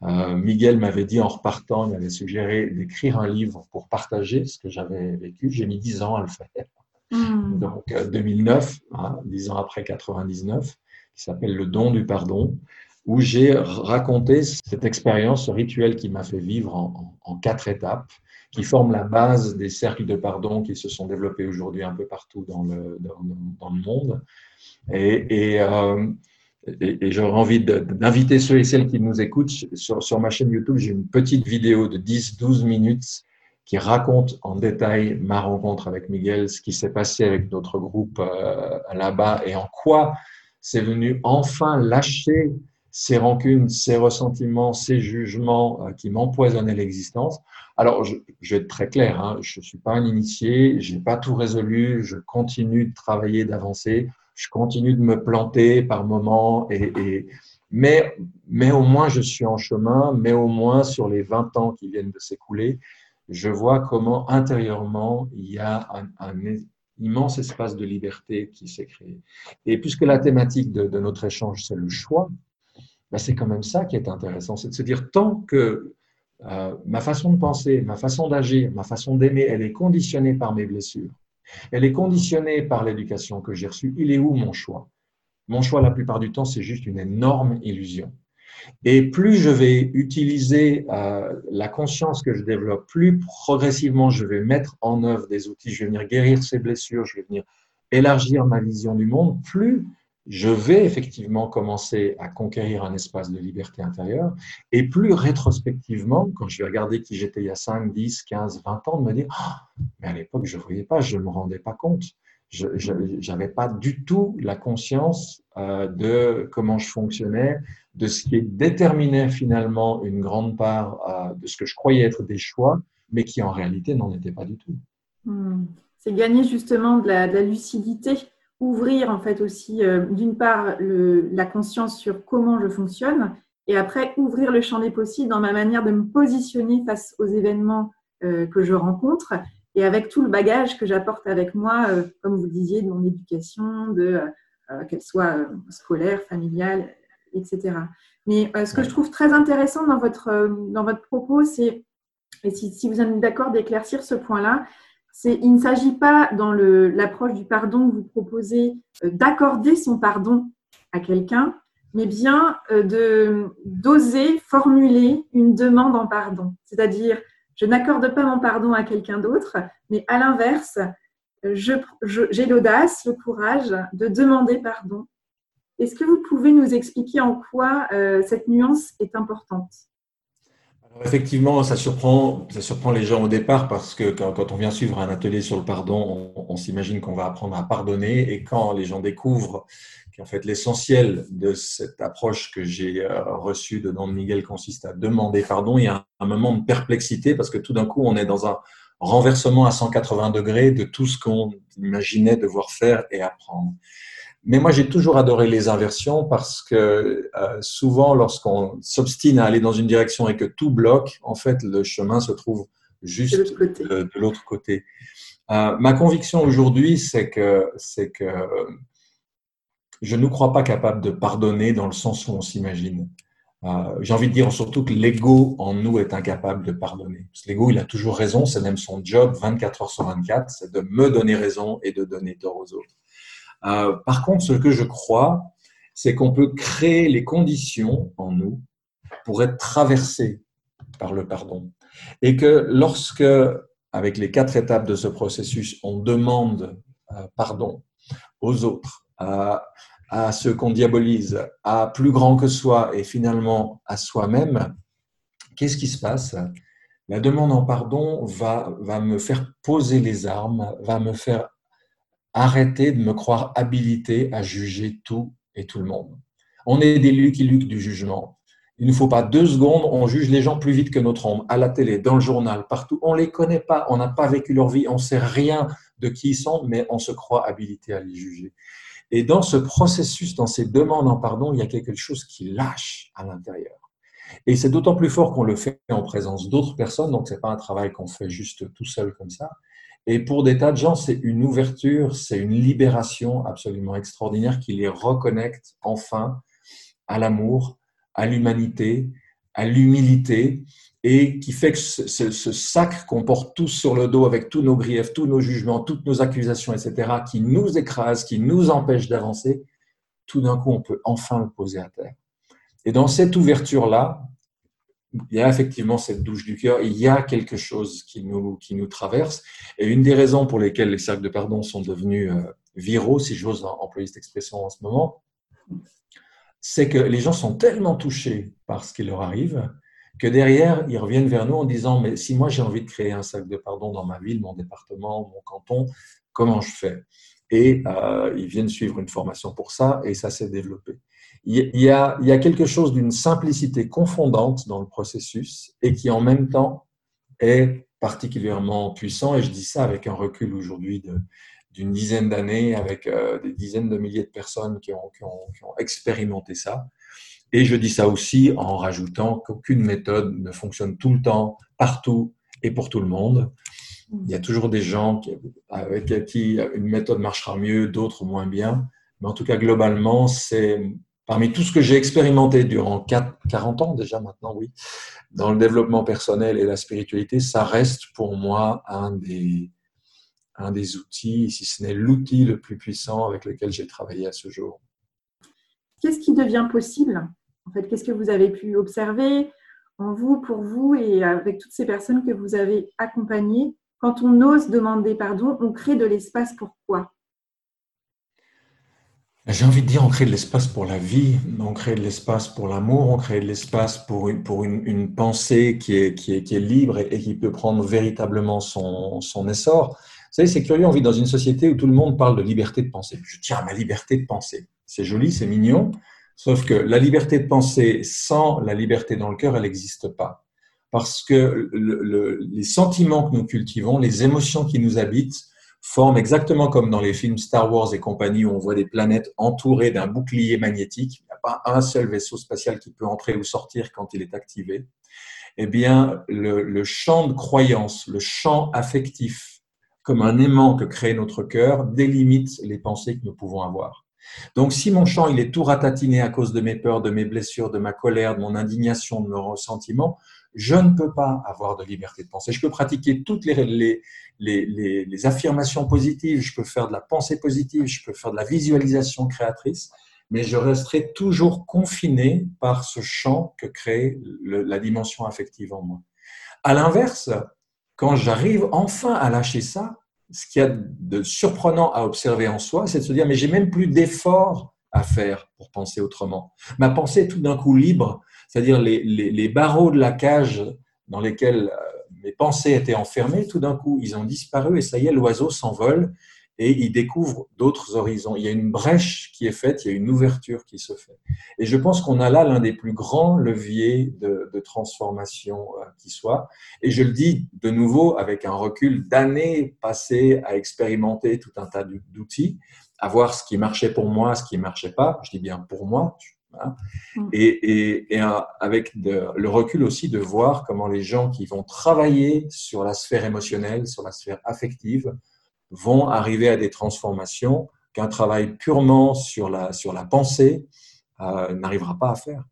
Euh, Miguel m'avait dit en repartant, il m'avait suggéré d'écrire un livre pour partager ce que j'avais vécu. J'ai mis dix ans à le faire. Hmm. Donc 2009, euh, hein, dix ans après 99, qui s'appelle Le don du pardon, où j'ai raconté cette expérience, ce rituel qui m'a fait vivre en, quatre étapes, qui forment la base des cercles de pardon qui se sont développés aujourd'hui un peu partout dans le, dans, le monde. Et, et euh, et, j'aurais envie d'inviter ceux et celles qui nous écoutent sur, ma chaîne YouTube. J'ai une petite vidéo de 10-12 minutes qui raconte en détail ma rencontre avec Miguel, ce qui s'est passé avec notre groupe euh, là-bas et en quoi c'est venu enfin lâcher ces rancunes, ces ressentiments, ces jugements euh, qui m'empoisonnaient l'existence. Alors, je, je, vais être très clair, hein, je ne suis pas un initié, je n'ai pas tout résolu, je continue de travailler, d'avancer je continue de me planter par moments, mais, au moins je suis en chemin, mais au moins sur les 20 ans qui viennent de s'écouler, je vois comment intérieurement il y a un, immense espace de liberté qui s'est créé. Et puisque la thématique de, notre échange, c'est le choix, ben c'est quand même ça qui est intéressant, c'est de se dire tant que euh, ma façon de penser, ma façon d'agir, ma façon d'aimer, elle est conditionnée par mes blessures, elle est conditionnée par l'éducation que j'ai reçue. Il est où mon choix? Mon choix, la plupart du temps, c'est juste une énorme illusion. Et plus je vais utiliser euh, la conscience que je développe, plus progressivement je vais mettre en œuvre des outils, je vais venir guérir ces blessures, je vais venir élargir ma vision du monde, plus je vais effectivement commencer à conquérir un espace de liberté intérieure et plus rétrospectivement, quand je vais regarder qui j'étais il y a 5, 10, 15, 20 ans, de me dire ah, mais à l'époque, je ne voyais pas, je ne me rendais pas compte. Je n'avais pas du tout la conscience euh, de comment je fonctionnais, de ce qui déterminait finalement une grande part euh, de ce que je croyais être des choix, mais qui en réalité n'en était pas du tout. Hmm. C'est gagner justement de la lucidité ouvrir en fait aussi euh, d'une part la conscience sur comment je fonctionne et après ouvrir le champ des possibles dans ma manière de me positionner face aux événements euh, que je rencontre et avec tout le bagage que j'apporte avec moi, euh, comme vous disiez, de mon éducation, de qu'elle soit scolaire, familiale, etc. Mais ce que je trouve très intéressant dans votre, dans votre propos, c'est, et si, si vous êtes d'accord d'éclaircir ce point-là, il ne s'agit pas dans l'approche du pardon que vous proposez euh, d'accorder son pardon à quelqu'un, mais bien de d'oser formuler une demande en pardon. C'est-à-dire, je n'accorde pas mon pardon à quelqu'un d'autre, mais à l'inverse, j'ai l'audace, le courage de demander pardon. Est-ce que vous pouvez nous expliquer en quoi euh, cette nuance est importante? Effectivement, ça surprend, ça surprend les gens au départ parce que quand, on vient suivre un atelier sur le pardon, on, s'imagine qu'on va apprendre à pardonner et quand les gens découvrent qu'en fait l'essentiel de cette approche que j'ai euh, reçue de Don Miguel consiste à demander pardon, il y a un moment de perplexité parce que tout d'un coup on est dans un renversement à 180 degrés de tout ce qu'on imaginait devoir faire et apprendre. Mais moi, j'ai toujours adoré les inversions parce que euh, souvent, lorsqu'on s'obstine à aller dans une direction et que tout bloque, en fait, le chemin se trouve juste de, l'autre côté. Euh, ma conviction aujourd'hui, c'est que, c'est que je ne crois pas capable de pardonner dans le sens où on s'imagine. Euh, j'ai envie de dire surtout que l'ego en nous est incapable de pardonner. l'ego, il a toujours raison, c'est même son job 24 heures sur 24, c'est de me donner raison et de donner tort aux autres. Euh, par contre, ce que je crois, c'est qu'on peut créer les conditions en nous pour être traversé par le pardon. Et que lorsque, avec les quatre étapes de ce processus, on demande euh, pardon aux autres, à, ceux qu'on diabolise, à plus grand que soi et finalement à soi-même, qu'est-ce qui se passe? La demande en pardon va me faire poser les armes, va me faire arrêter de me croire habilité à juger tout et tout le monde. On est des Lucky Luke du jugement. Il ne faut pas deux secondes, on juge les gens plus vite que notre ombre, à la télé, dans le journal, partout. On ne les connaît pas, on n'a pas vécu leur vie, on ne sait rien de qui ils sont, mais on se croit habilité à les juger. Et dans ce processus, dans ces demandes en pardon, il y a quelque chose qui lâche à l'intérieur. Et c'est d'autant plus fort qu'on le fait en présence d'autres personnes, donc ce n'est pas un travail qu'on fait juste tout seul comme ça. Et pour des tas de gens, c'est une ouverture, c'est une libération absolument extraordinaire qui les reconnecte enfin à l'amour, à l'humanité, à l'humilité, et qui fait que ce, sac qu'on porte tous sur le dos avec tous nos griefs, tous nos jugements, toutes nos accusations, etc., qui nous écrase, qui nous empêche d'avancer, tout d'un coup, on peut enfin le poser à terre. Et dans cette ouverture-là, il y a effectivement cette douche du cœur, il y a quelque chose qui nous, qui nous traverse. Et une des raisons pour lesquelles les cercles de pardon sont devenus euh, viraux, si j'ose employer cette expression en ce moment, c'est que les gens sont tellement touchés par ce qui leur arrive que derrière, ils reviennent vers nous en disant, mais si moi j'ai envie de créer un cercle de pardon dans ma ville, mon département, mon canton, comment je fais? Et euh, ils viennent suivre une formation pour ça et ça s'est développé il y a, quelque chose d'une simplicité confondante dans le processus et qui en même temps est particulièrement puissant. Et je dis ça avec un recul aujourd'hui d'une dizaine d'années, avec euh, des dizaines de milliers de personnes qui ont, expérimenté ça. Et je dis ça aussi en rajoutant qu'aucune méthode ne fonctionne tout le temps, partout et pour tout le monde. Il y a toujours des gens avec qui une méthode marchera mieux, d'autres moins bien. Mais en tout cas, globalement, c'est Parmi tout ce que j'ai expérimenté durant 40 ans déjà maintenant, oui, dans le développement personnel et la spiritualité, ça reste pour moi un des, outils, si ce n'est l'outil le plus puissant avec lequel j'ai travaillé à ce jour. Qu'est-ce qui devient possible? En fait, qu'est-ce que vous avez pu observer en vous, pour vous et avec toutes ces personnes que vous avez accompagnées? Quand on ose demander pardon, on crée de l'espace pour quoi? J'ai envie de dire, on crée de l'espace pour la vie, on crée de l'espace pour l'amour, on crée de l'espace pour une, pour une, une pensée qui est, qui, est, qui est libre et, qui peut prendre véritablement son, son essor. Vous savez, c'est curieux, on vit dans une société où tout le monde parle de liberté de penser. Je tiens à ma liberté de penser. C'est joli, c'est mignon, sauf que la liberté de penser sans la liberté dans le cœur, elle n'existe pas. Parce que le, le, les sentiments que nous cultivons, les émotions qui nous habitent, forme exactement comme dans les films Star Wars et compagnie où on voit des planètes entourées d'un bouclier magnétique. Il n'y a pas un seul vaisseau spatial qui peut entrer ou sortir quand il est activé. Eh bien, le, le champ de croyance, le champ affectif, comme un aimant que crée notre cœur, délimite les pensées que nous pouvons avoir. Donc, si mon champ il est tout ratatiné à cause de mes peurs, de mes blessures, de ma colère, de mon indignation, de mes ressentiments, je ne peux pas avoir de liberté de penser. Je peux pratiquer toutes les, les, les, affirmations positives, je peux faire de la pensée positive, je peux faire de la visualisation créatrice, mais je resterai toujours confiné par ce champ que crée la dimension affective en moi. À l'inverse, quand j'arrive enfin à lâcher ça, ce qu'il y a de surprenant à observer en soi, c'est de se dire, mais j'ai même plus d'effort à faire pour penser autrement. Ma pensée est tout d'un coup libre, c'est-à-dire les, barreaux de la cage dans lesquels euh, mes pensées étaient enfermées, tout d'un coup, ils ont disparu et ça y est, l'oiseau s'envole et il découvre d'autres horizons. Il y a une brèche qui est faite, il y a une ouverture qui se fait. Et je pense qu'on a là l'un des plus grands leviers de, de transformation euh, qui soit. Et je le dis de nouveau avec un recul d'années passées à expérimenter tout un tas d'outils, à voir ce qui marchait pour moi, ce qui ne marchait pas. Je dis bien pour moi. Mm. Et, et, et, avec le recul aussi de voir comment les gens qui vont travailler sur la sphère émotionnelle, sur la sphère affective, vont arriver à des transformations qu'un travail purement sur la, sur la pensée euh, n'arrivera pas à faire.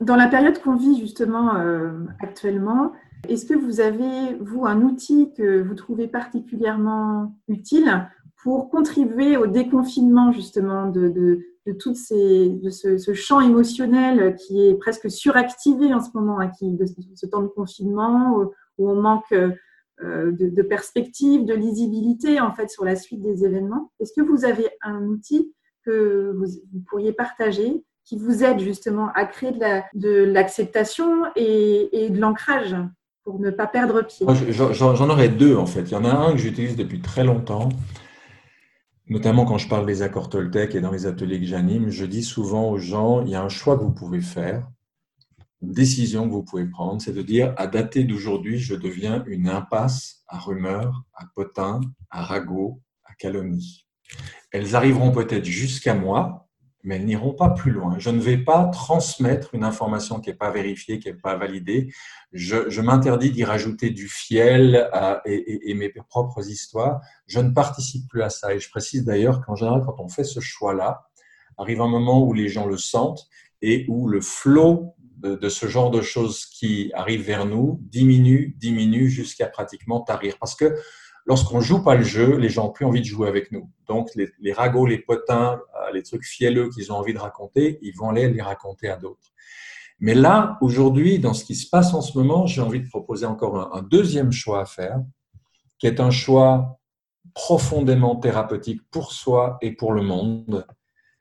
Dans la période qu'on vit justement euh, actuellement, est-ce que vous avez, vous, un outil que vous trouvez particulièrement utile pour contribuer au déconfinement justement de, de, de, de ce, champ émotionnel qui est presque suractivé en ce moment, hein, qui, de ce temps de confinement où, on manque euh, de, perspective, de lisibilité en fait sur la suite des événements. Est-ce que vous avez un outil que vous, pourriez partager qui vous aide justement à créer de l'acceptation et, de l'ancrage pour ne pas perdre pied? J'en aurais deux en fait. Il y en a un que j'utilise depuis très longtemps, notamment quand je parle des accords Toltec et dans les ateliers que j'anime. Je dis souvent aux gens, il y a un choix que vous pouvez faire décision que vous pouvez prendre, c'est de dire à dater d'aujourd'hui, je deviens une impasse à rumeurs, à potins, à ragots, à calomnies. Elles arriveront peut-être jusqu'à moi, mais elles n'iront pas plus loin. Je ne vais pas transmettre une information qui n'est pas vérifiée, qui n'est pas validée. Je, m'interdis d'y rajouter du fiel et, et, mes propres histoires. Je ne participe plus à ça. Et je précise d'ailleurs qu'en général, quand on fait ce choix-là, arrive un moment où les gens le sentent et où le flot de, ce genre de choses qui arrivent vers nous diminue, diminue jusqu'à pratiquement tarir. Parce que lorsqu'on joue pas le jeu, les gens n'ont plus envie de jouer avec nous. Donc, les, ragots, les potins, euh, les trucs fielleux qu'ils ont envie de raconter, ils vont aller les raconter à d'autres. Mais là, aujourd'hui, dans ce qui se passe en ce moment, j'ai envie de proposer encore un, deuxième choix à faire, qui est un choix profondément thérapeutique pour soi et pour le monde,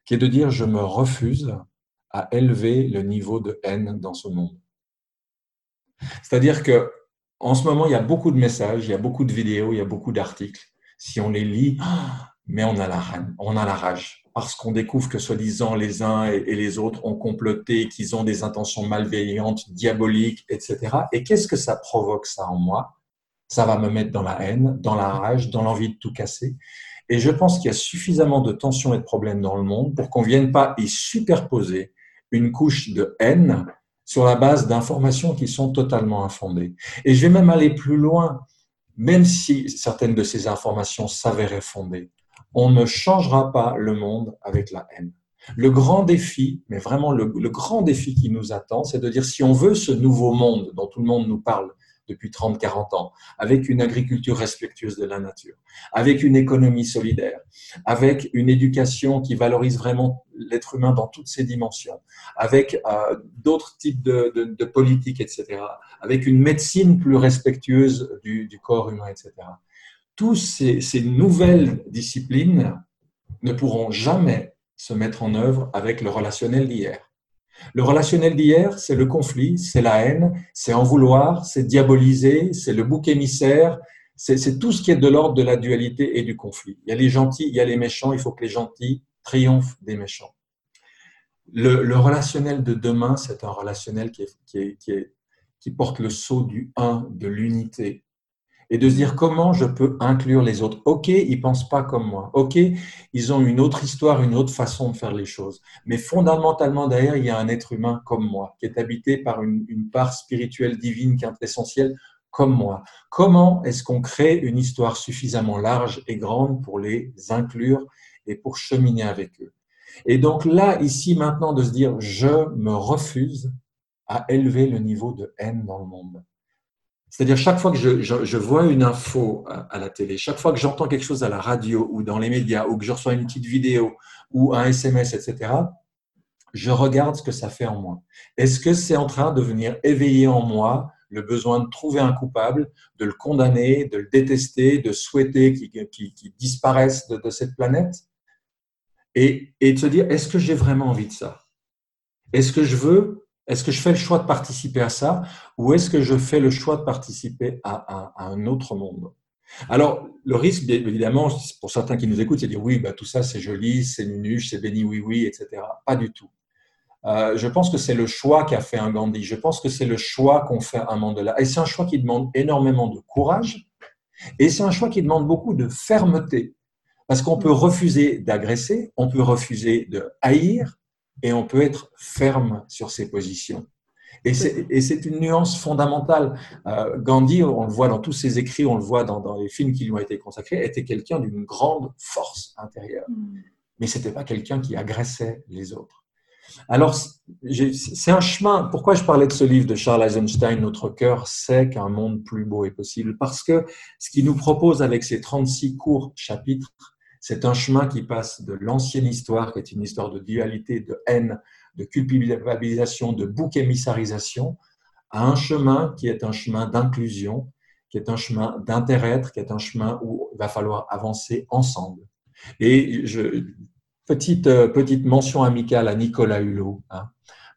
qui est de dire je me refuse à élever le niveau de haine dans ce monde. C'est-à-dire que en ce moment, il y a beaucoup de messages, il y a beaucoup de vidéos, il y a beaucoup d'articles. Si on les lit, mais on a la, on a la rage parce qu'on découvre que soi-disant les uns et les autres ont comploté, qu'ils ont des intentions malveillantes, diaboliques, etc. Et qu'est-ce que ça provoque ça en moi? Ça va me mettre dans la haine, dans la rage, dans l'envie de tout casser. Et je pense qu'il y a suffisamment de tensions et de problèmes dans le monde pour qu'on ne vienne pas y superposer une couche de haine sur la base d'informations qui sont totalement infondées. Et je vais même aller plus loin, même si certaines de ces informations s'avéraient fondées. On ne changera pas le monde avec la haine. Le grand défi, mais vraiment le, grand défi qui nous attend, c'est de dire si on veut ce nouveau monde dont tout le monde nous parle, depuis 30-40 ans, avec une agriculture respectueuse de la nature, avec une économie solidaire, avec une éducation qui valorise vraiment l'être humain dans toutes ses dimensions, avec euh, d'autres types de, politiques, etc., avec une médecine plus respectueuse du corps humain, etc. Toutes ces, nouvelles disciplines ne pourront jamais se mettre en œuvre avec le relationnel d'hier. Le relationnel d'hier, c'est le conflit, c'est la haine, c'est en vouloir, c'est diaboliser, c'est le bouc émissaire, c'est tout ce qui est de l'ordre de la dualité et du conflit. Il y a les gentils, il y a les méchants, il faut que les gentils triomphent des méchants. Le, relationnel de demain, c'est un relationnel qui, qui porte le sceau du un, de l'unité, et de se dire comment je peux inclure les autres. Ok, ils pensent pas comme moi. Ok, ils ont une autre histoire, une autre façon de faire les choses. Mais fondamentalement derrière, il y a un être humain comme moi, qui est habité par une, part spirituelle divine, qui est essentielle comme moi. Comment est-ce qu'on crée une histoire suffisamment large et grande pour les inclure et pour cheminer avec eux? Et donc là, ici, maintenant, de se dire, je me refuse à élever le niveau de haine dans le monde. C'est-à-dire, chaque fois que je, vois une info à, la télé, chaque fois que j'entends quelque chose à la radio ou dans les médias, ou que je reçois une petite vidéo ou un SMS, etc., je regarde ce que ça fait en moi. Est-ce que c'est en train de venir éveiller en moi le besoin de trouver un coupable, de le condamner, de le détester, de souhaiter qu'il disparaisse de, cette planète? Et, de se dire, est-ce que j'ai vraiment envie de ça? Est-ce que je veux est-ce que je fais le choix de participer à ça ou est-ce que je fais le choix de participer à, un autre monde? Alors, le risque, évidemment, pour certains qui nous écoutent, c'est de dire oui, bah, tout ça c'est joli, c'est nunuche, c'est béni, oui, oui, etc. Pas du tout. Euh, je pense que c'est le choix qu'a fait un Gandhi. Je pense que c'est le choix qu'ont fait un Mandela. Et c'est un choix qui demande énormément de courage. Et c'est un choix qui demande beaucoup de fermeté. Parce qu'on peut refuser d'agresser, on peut refuser de haïr, et on peut être ferme sur ses positions. Et c'est une nuance fondamentale. Euh, Gandhi, on le voit dans tous ses écrits, on le voit dans, dans les films qui lui ont été consacrés, était quelqu'un d'une grande force intérieure. Mm. Mais ce n'était pas quelqu'un qui agressait les autres. Alors, c'est un chemin. Pourquoi je parlais de ce livre de Charles Eisenstein, Notre cœur sait qu'un monde plus beau est possible? Parce que ce qu'il nous propose avec ces 36 courts chapitres, c'est un chemin qui passe de l'ancienne histoire, qui est une histoire de dualité, de haine, de culpabilisation, de bouc émissarisation, à un chemin qui est un chemin d'inclusion, qui est un chemin d'inter-être, qui est un chemin où il va falloir avancer ensemble. Et petite, euh, petite mention amicale à Nicolas Hulot. Hein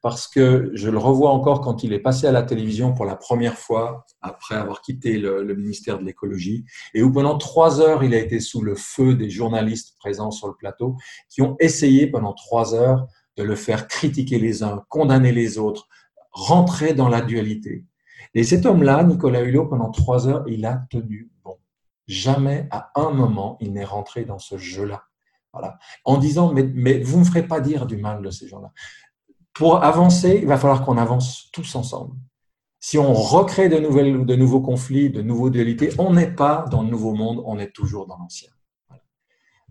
parce que je le revois encore quand il est passé à la télévision pour la première fois après avoir quitté le, ministère de l'écologie et où pendant trois heures il a été sous le feu des journalistes présents sur le plateau qui ont essayé pendant trois heures de le faire critiquer les uns, condamner les autres, rentrer dans la dualité. Et cet homme-là, Nicolas Hulot, pendant trois heures, il a tenu bon. Jamais à un moment il n'est rentré dans ce jeu-là. Voilà. En disant, mais, mais vous ne me ferez pas dire du mal de ces gens-là pour avancer, il va falloir qu'on avance tous ensemble. Si on recrée de, nouvelles, nouveaux conflits, de nouveaux dualités, on n'est pas dans le nouveau monde, on est toujours dans l'ancien.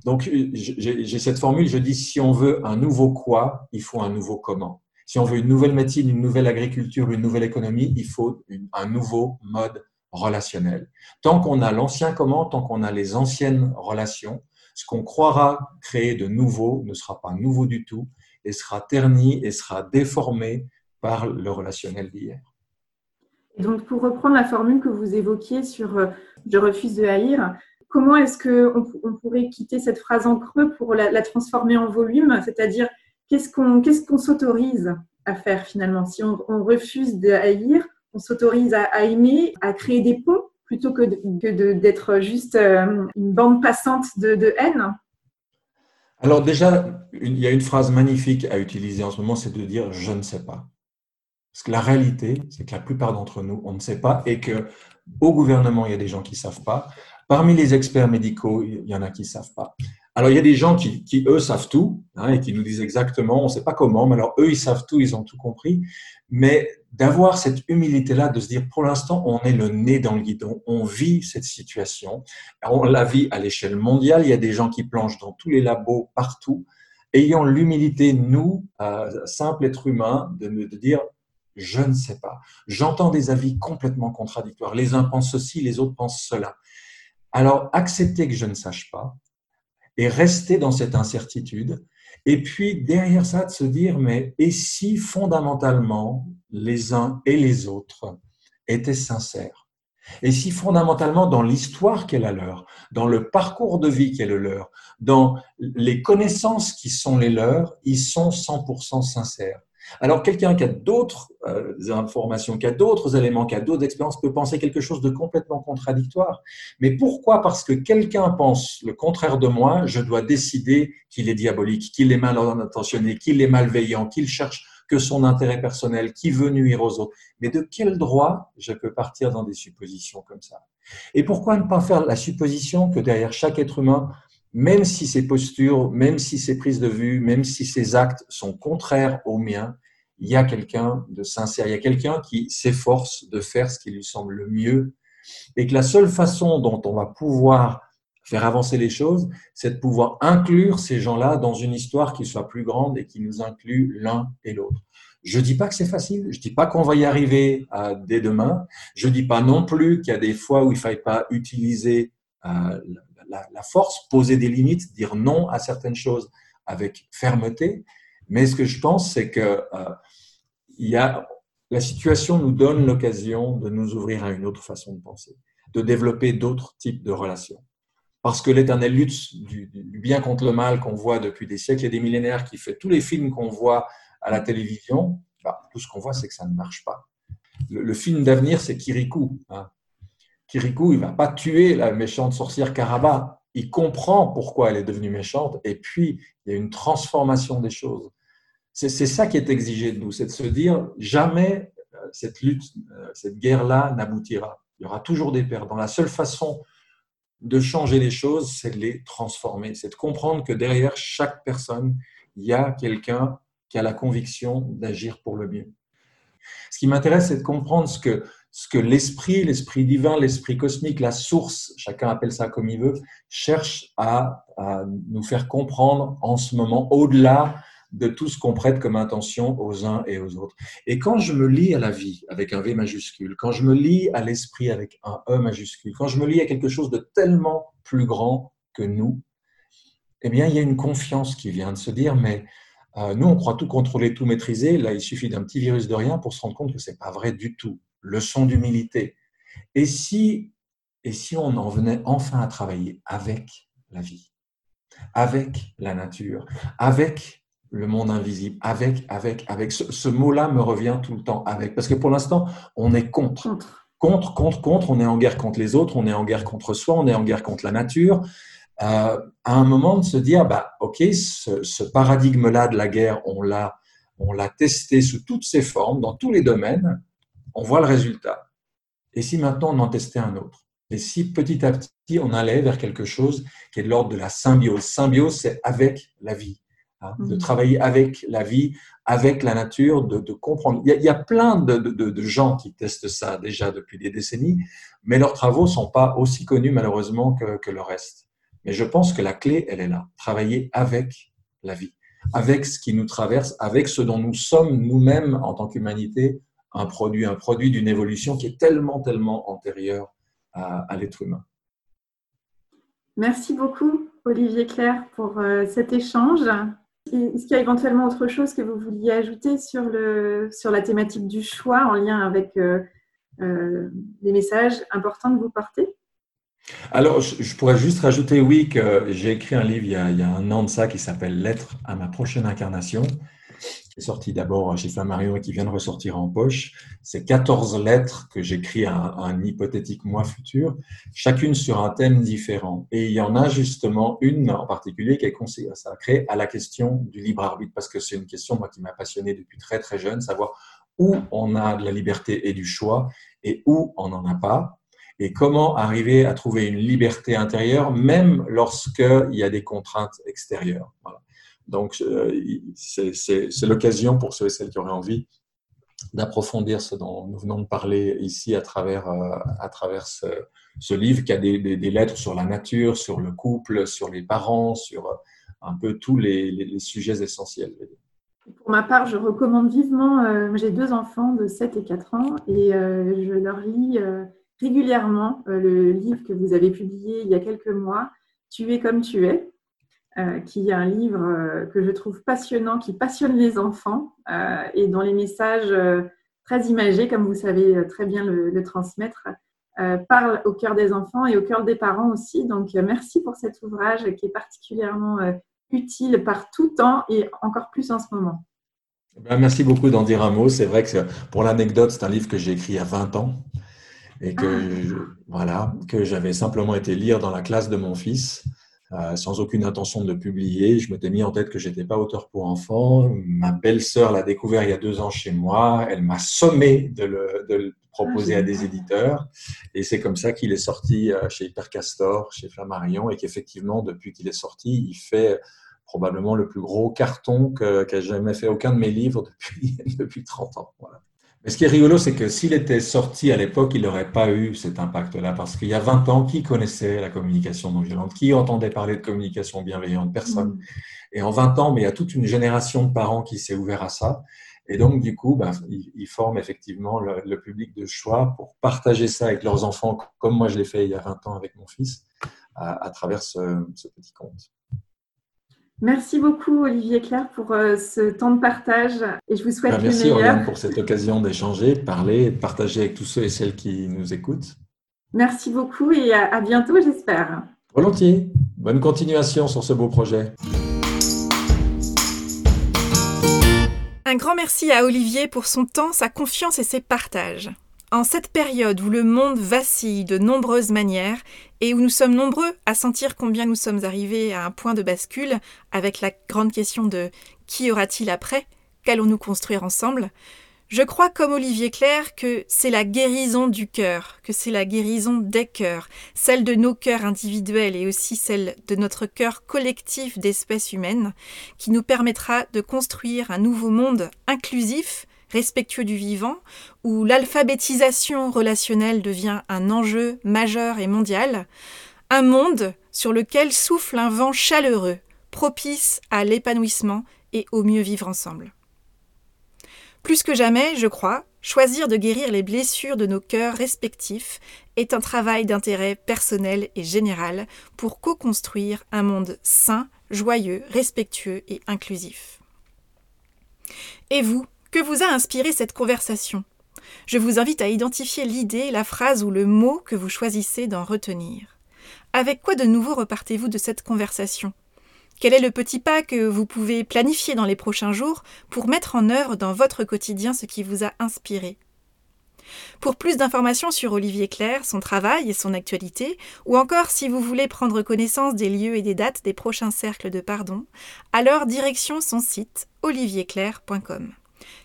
Donc, j'ai cette formule, je dis, si on veut un nouveau quoi, il faut un nouveau comment. Si on veut une nouvelle médecine, une nouvelle agriculture, une nouvelle économie, il faut un nouveau mode relationnel. Tant qu'on a l'ancien comment, tant qu'on a les anciennes relations, ce qu'on croira créer de nouveau ne sera pas nouveau du tout et sera terni et sera déformé par le relationnel d'hier. Donc, pour reprendre la formule que vous évoquiez sur euh, je refuse de haïr, comment est-ce qu'on on pourrait quitter cette phrase en creux pour la, transformer en volume? C'est-à-dire, qu'est-ce qu'on qu'est-ce qu'on s'autorise à faire finalement? Si on, refuse de haïr, on s'autorise à, aimer, à créer des ponts plutôt que d'être juste euh, une bande passante de haine? Alors déjà, il y a une phrase magnifique à utiliser en ce moment, c'est de dire je ne sais pas. Parce que la réalité, c'est que la plupart d'entre nous, on ne sait pas et que au gouvernement, il y a des gens qui ne savent pas. Parmi les experts médicaux, il y en a qui ne savent pas. Alors, il y a des gens qui, eux, savent tout hein, et qui nous disent exactement, on ne sait pas comment, mais alors eux, ils savent tout, ils ont tout compris. Mais d'avoir cette humilité-là, de se dire, pour l'instant, on est le nez dans le guidon, on vit cette situation, on la vit à l'échelle mondiale, il y a des gens qui planchent dans tous les labos, partout, ayant l'humilité, nous, euh, simples êtres humains, de, de dire, je ne sais pas. J'entends des avis complètement contradictoires. Les uns pensent ceci, les autres pensent cela. Alors, accepter que je ne sache pas et rester dans cette incertitude, et puis derrière ça, de se dire, mais et si fondamentalement les uns et les autres étaient sincères? Et si fondamentalement dans l'histoire qu'est la leur, dans le parcours de vie qui est le leur, dans les connaissances qui sont les leurs, ils sont 100% sincères? Alors quelqu'un qui a d'autres euh, informations, qui a d'autres éléments, qui a d'autres expériences peut penser quelque chose de complètement contradictoire. Mais pourquoi? Parce que quelqu'un pense le contraire de moi, je dois décider qu'il est diabolique, qu'il est mal intentionné, qu'il est malveillant, qu'il cherche que son intérêt personnel, qu'il veut nuire aux autres. Mais de quel droit je peux partir dans des suppositions comme ça? Et pourquoi ne pas faire la supposition que derrière chaque être humain, même si ses postures, même si ses prises de vue, même si ses actes sont contraires aux miens, il y a quelqu'un de sincère, il y a quelqu'un qui s'efforce de faire ce qui lui semble le mieux, et que la seule façon dont on va pouvoir faire avancer les choses, c'est de pouvoir inclure ces gens-là dans une histoire qui soit plus grande et qui nous inclut l'un et l'autre. Je dis pas que c'est facile, je dis pas qu'on va y arriver euh, dès demain, je dis pas non plus qu'il y a des fois où il faille pas utiliser euh, la, force, poser des limites, dire non à certaines choses avec fermeté, mais ce que je pense, c'est que euh, y a, la situation nous donne l'occasion de nous ouvrir à une autre façon de penser, de développer d'autres types de relations. Parce que l'éternelle lutte du, du, bien contre le mal qu'on voit depuis des siècles et des millénaires, qui fait tous les films qu'on voit à la télévision, bah, tout ce qu'on voit, c'est que ça ne marche pas. Le, film d'avenir, c'est Kirikou. Hein. Kirikou, il va pas tuer la méchante sorcière Karaba. Il comprend pourquoi elle est devenue méchante et puis il y a une transformation des choses. C'est ça qui est exigé de nous, c'est de se dire jamais euh, cette lutte, euh, cette guerre-là n'aboutira. Il y aura toujours des perdants. La seule façon de changer les choses, c'est de les transformer. C'est de comprendre que derrière chaque personne, il y a quelqu'un qui a la conviction d'agir pour le mieux. Ce qui m'intéresse, c'est de comprendre ce que, ce que l'esprit, l'esprit divin, l'esprit cosmique, la source, chacun appelle ça comme il veut, cherche à, nous faire comprendre en ce moment, au-delà de tout ce qu'on prête comme intention aux uns et aux autres. Et quand je me lis à la vie avec un V majuscule, quand je me lis à l'esprit avec un E majuscule, quand je me lis à quelque chose de tellement plus grand que nous, eh bien, il y a une confiance qui vient de se dire, mais euh, nous, on croit tout contrôler, tout maîtriser. Là, il suffit d'un petit virus de rien pour se rendre compte que ce n'est pas vrai du tout. Leçon d'humilité. Et si, et si on en venait enfin à travailler avec la vie, avec la nature, avec le monde invisible, avec, avec, avec. Ce, mot-là me revient tout le temps avec. Parce que pour l'instant, on est contre. Contre, contre, contre. On est en guerre contre les autres, on est en guerre contre soi, on est en guerre contre la nature. Euh, à un moment de se dire, bah, OK, ce, paradigme-là de la guerre, on l'a, on l'a testé sous toutes ses formes, dans tous les domaines, on voit le résultat. Et si maintenant on en testait un autre? Et si petit à petit on allait vers quelque chose qui est de l'ordre de la symbiose? Symbiose, c'est avec la vie, hein, de mhm. travailler avec la vie, avec la nature, de, comprendre. Il y, a, plein de, de, gens qui testent ça déjà depuis des décennies, mais leurs travaux ne sont pas aussi connus malheureusement que, que le reste. Mais je pense que la clé, elle est là. Travailler avec la vie, avec ce qui nous traverse, avec ce dont nous sommes nous-mêmes en tant qu'humanité, un produit, un produit d'une évolution qui est tellement, tellement antérieure à, l'être humain. Merci beaucoup, Olivier Claire, pour euh, cet échange. Est-ce qu'il y a éventuellement autre chose que vous vouliez ajouter sur, le, sur la thématique du choix en lien avec euh, euh, les messages importants que vous portez? Alors, je pourrais juste rajouter, oui, que j'ai écrit un livre il y, a, un an de ça qui s'appelle Lettre à ma prochaine incarnation, qui est sorti d'abord chez Flammarion et qui vient de ressortir en poche. C'est 14 lettres que j'écris à, un hypothétique moi futur, chacune sur un thème différent. Et il y en a justement une en particulier qui est consacrée à la question du libre arbitre, parce que c'est une question moi, qui m'a passionné depuis très très jeune, savoir où on a de la liberté et du choix et où on n'en a pas et comment arriver à trouver une liberté intérieure même lorsqu'il y a des contraintes extérieures. Donc, euh, c'est l'occasion pour ceux et celles qui auraient envie d'approfondir ce dont nous venons de parler ici à travers, euh, à travers ce, livre qui a des, lettres sur la nature, sur le couple, sur les parents, sur euh, un peu tous les, sujets essentiels. Pour ma part, je recommande vivement, j'ai deux enfants de 7 et 4 ans et je leur lis régulièrement le livre que vous avez publié il y a quelques mois, Tu es comme tu es, euh, qui est un livre euh, que je trouve passionnant, qui passionne les enfants et dont les messages très imagés, comme vous savez très bien le, transmettre, parlent au cœur des enfants et au cœur des parents aussi. Donc, merci pour cet ouvrage qui est particulièrement utile par tout temps et encore plus en ce moment. Eh ben, merci beaucoup d'en dire un mot. C'est vrai que pour l'anecdote, c'est un livre que j'ai écrit il y a 20 ans et que, ah. voilà, que j'avais simplement été lire dans la classe de mon fils. Euh, sans aucune intention de le publier. Je m'étais mis en tête que j'étais pas auteur pour enfants. Ma belle-sœur l'a découvert il y a deux ans chez moi. Elle m'a sommé de le, de le proposer à des éditeurs. Et c'est comme ça qu'il est sorti euh, chez Hypercastor, chez Flammarion, et qu'effectivement, depuis qu'il est sorti, il fait probablement le plus gros carton qu'a jamais fait aucun de mes livres depuis, <laughs> depuis 30 ans. Voilà. Mais ce qui est rigolo, c'est que s'il était sorti à l'époque, il n'aurait pas eu cet impact-là. Parce qu'il y a 20 ans, qui connaissait la communication non violente? Qui entendait parler de communication bienveillante? Personne. Mm. Et en 20 ans, mais il y a toute une génération de parents qui s'est ouvert à ça. Et donc, du coup, ben, ils, forment effectivement le, public de choix pour partager ça avec leurs enfants, comme moi je l'ai fait il y a 20 ans avec mon fils, à, travers ce, petit conte. Merci beaucoup, Olivier Claire, pour euh, ce temps de partage. Et je vous souhaite ben, Merci, Oriane, pour cette occasion d'échanger, de parler, de partager avec tous ceux et celles qui nous écoutent. Merci beaucoup et à bientôt, j'espère. Volontiers. Bonne continuation sur ce beau projet. Un grand merci à Olivier pour son temps, sa confiance et ses partages. En cette période où le monde vacille de nombreuses manières et où nous sommes nombreux à sentir combien nous sommes arrivés à un point de bascule avec la grande question de qui aura-t-il après Qu'allons-nous construire ensemble je crois comme Olivier Claire que c'est la guérison du cœur, que c'est la guérison des cœurs, celle de nos cœurs individuels et aussi celle de notre cœur collectif d'espèces humaines, qui nous permettra de construire un nouveau monde inclusif, respectueux du vivant, où l'alphabétisation relationnelle devient un enjeu majeur et mondial, un monde sur lequel souffle un vent chaleureux, propice à l'épanouissement et au mieux vivre ensemble. Plus que jamais, je crois, choisir de guérir les blessures de nos cœurs respectifs est un travail d'intérêt personnel et général pour co-construire un monde sain, joyeux, respectueux et inclusif. Et vous, que vous a inspiré cette conversation Je vous invite à identifier l'idée, la phrase ou le mot que vous choisissez d'en retenir. Avec quoi de nouveau repartez-vous de cette conversation? Quel est le petit pas que vous pouvez planifier dans les prochains jours pour mettre en œuvre dans votre quotidien ce qui vous a inspiré? Pour plus d'informations sur Olivier Claire, son travail et son actualité, ou encore si vous voulez prendre connaissance des lieux et des dates des prochains cercles de pardon, alors direction son site olivierclaire.com.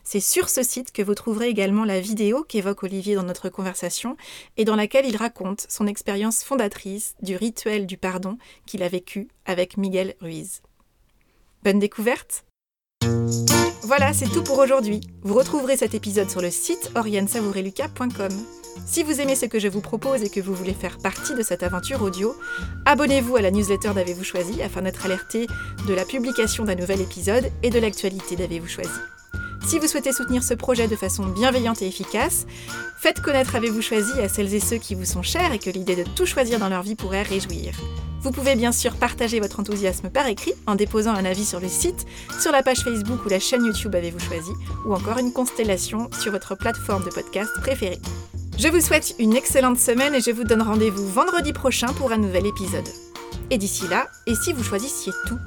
C'est sur ce site que vous trouverez également la vidéo qu'évoque Olivier dans notre conversation et dans laquelle il raconte son expérience fondatrice du rituel du pardon qu'il a vécu avec Miguel Ruiz. Bonne découverte Voilà, c'est tout pour aujourd'hui. Vous retrouverez cet épisode sur le site oriensavoureluca.com. Si vous aimez ce que je vous propose et que vous voulez faire partie de cette aventure audio, abonnez-vous à la newsletter d'Avez-vous choisi afin d'être alerté de la publication d'un nouvel épisode et de l'actualité d'Avez-vous choisi. Si vous souhaitez soutenir ce projet de façon bienveillante et efficace, faites connaître Avez-vous choisi à celles et ceux qui vous sont chers et que l'idée de tout choisir dans leur vie pourrait réjouir. Vous pouvez bien sûr partager votre enthousiasme par écrit en déposant un avis sur le site, sur la page Facebook ou la chaîne YouTube Avez-vous choisi, ou encore une constellation sur votre plateforme de podcast préférée. Je vous souhaite une excellente semaine et je vous donne rendez-vous vendredi prochain pour un nouvel épisode. Et d'ici là, et si vous choisissiez tout?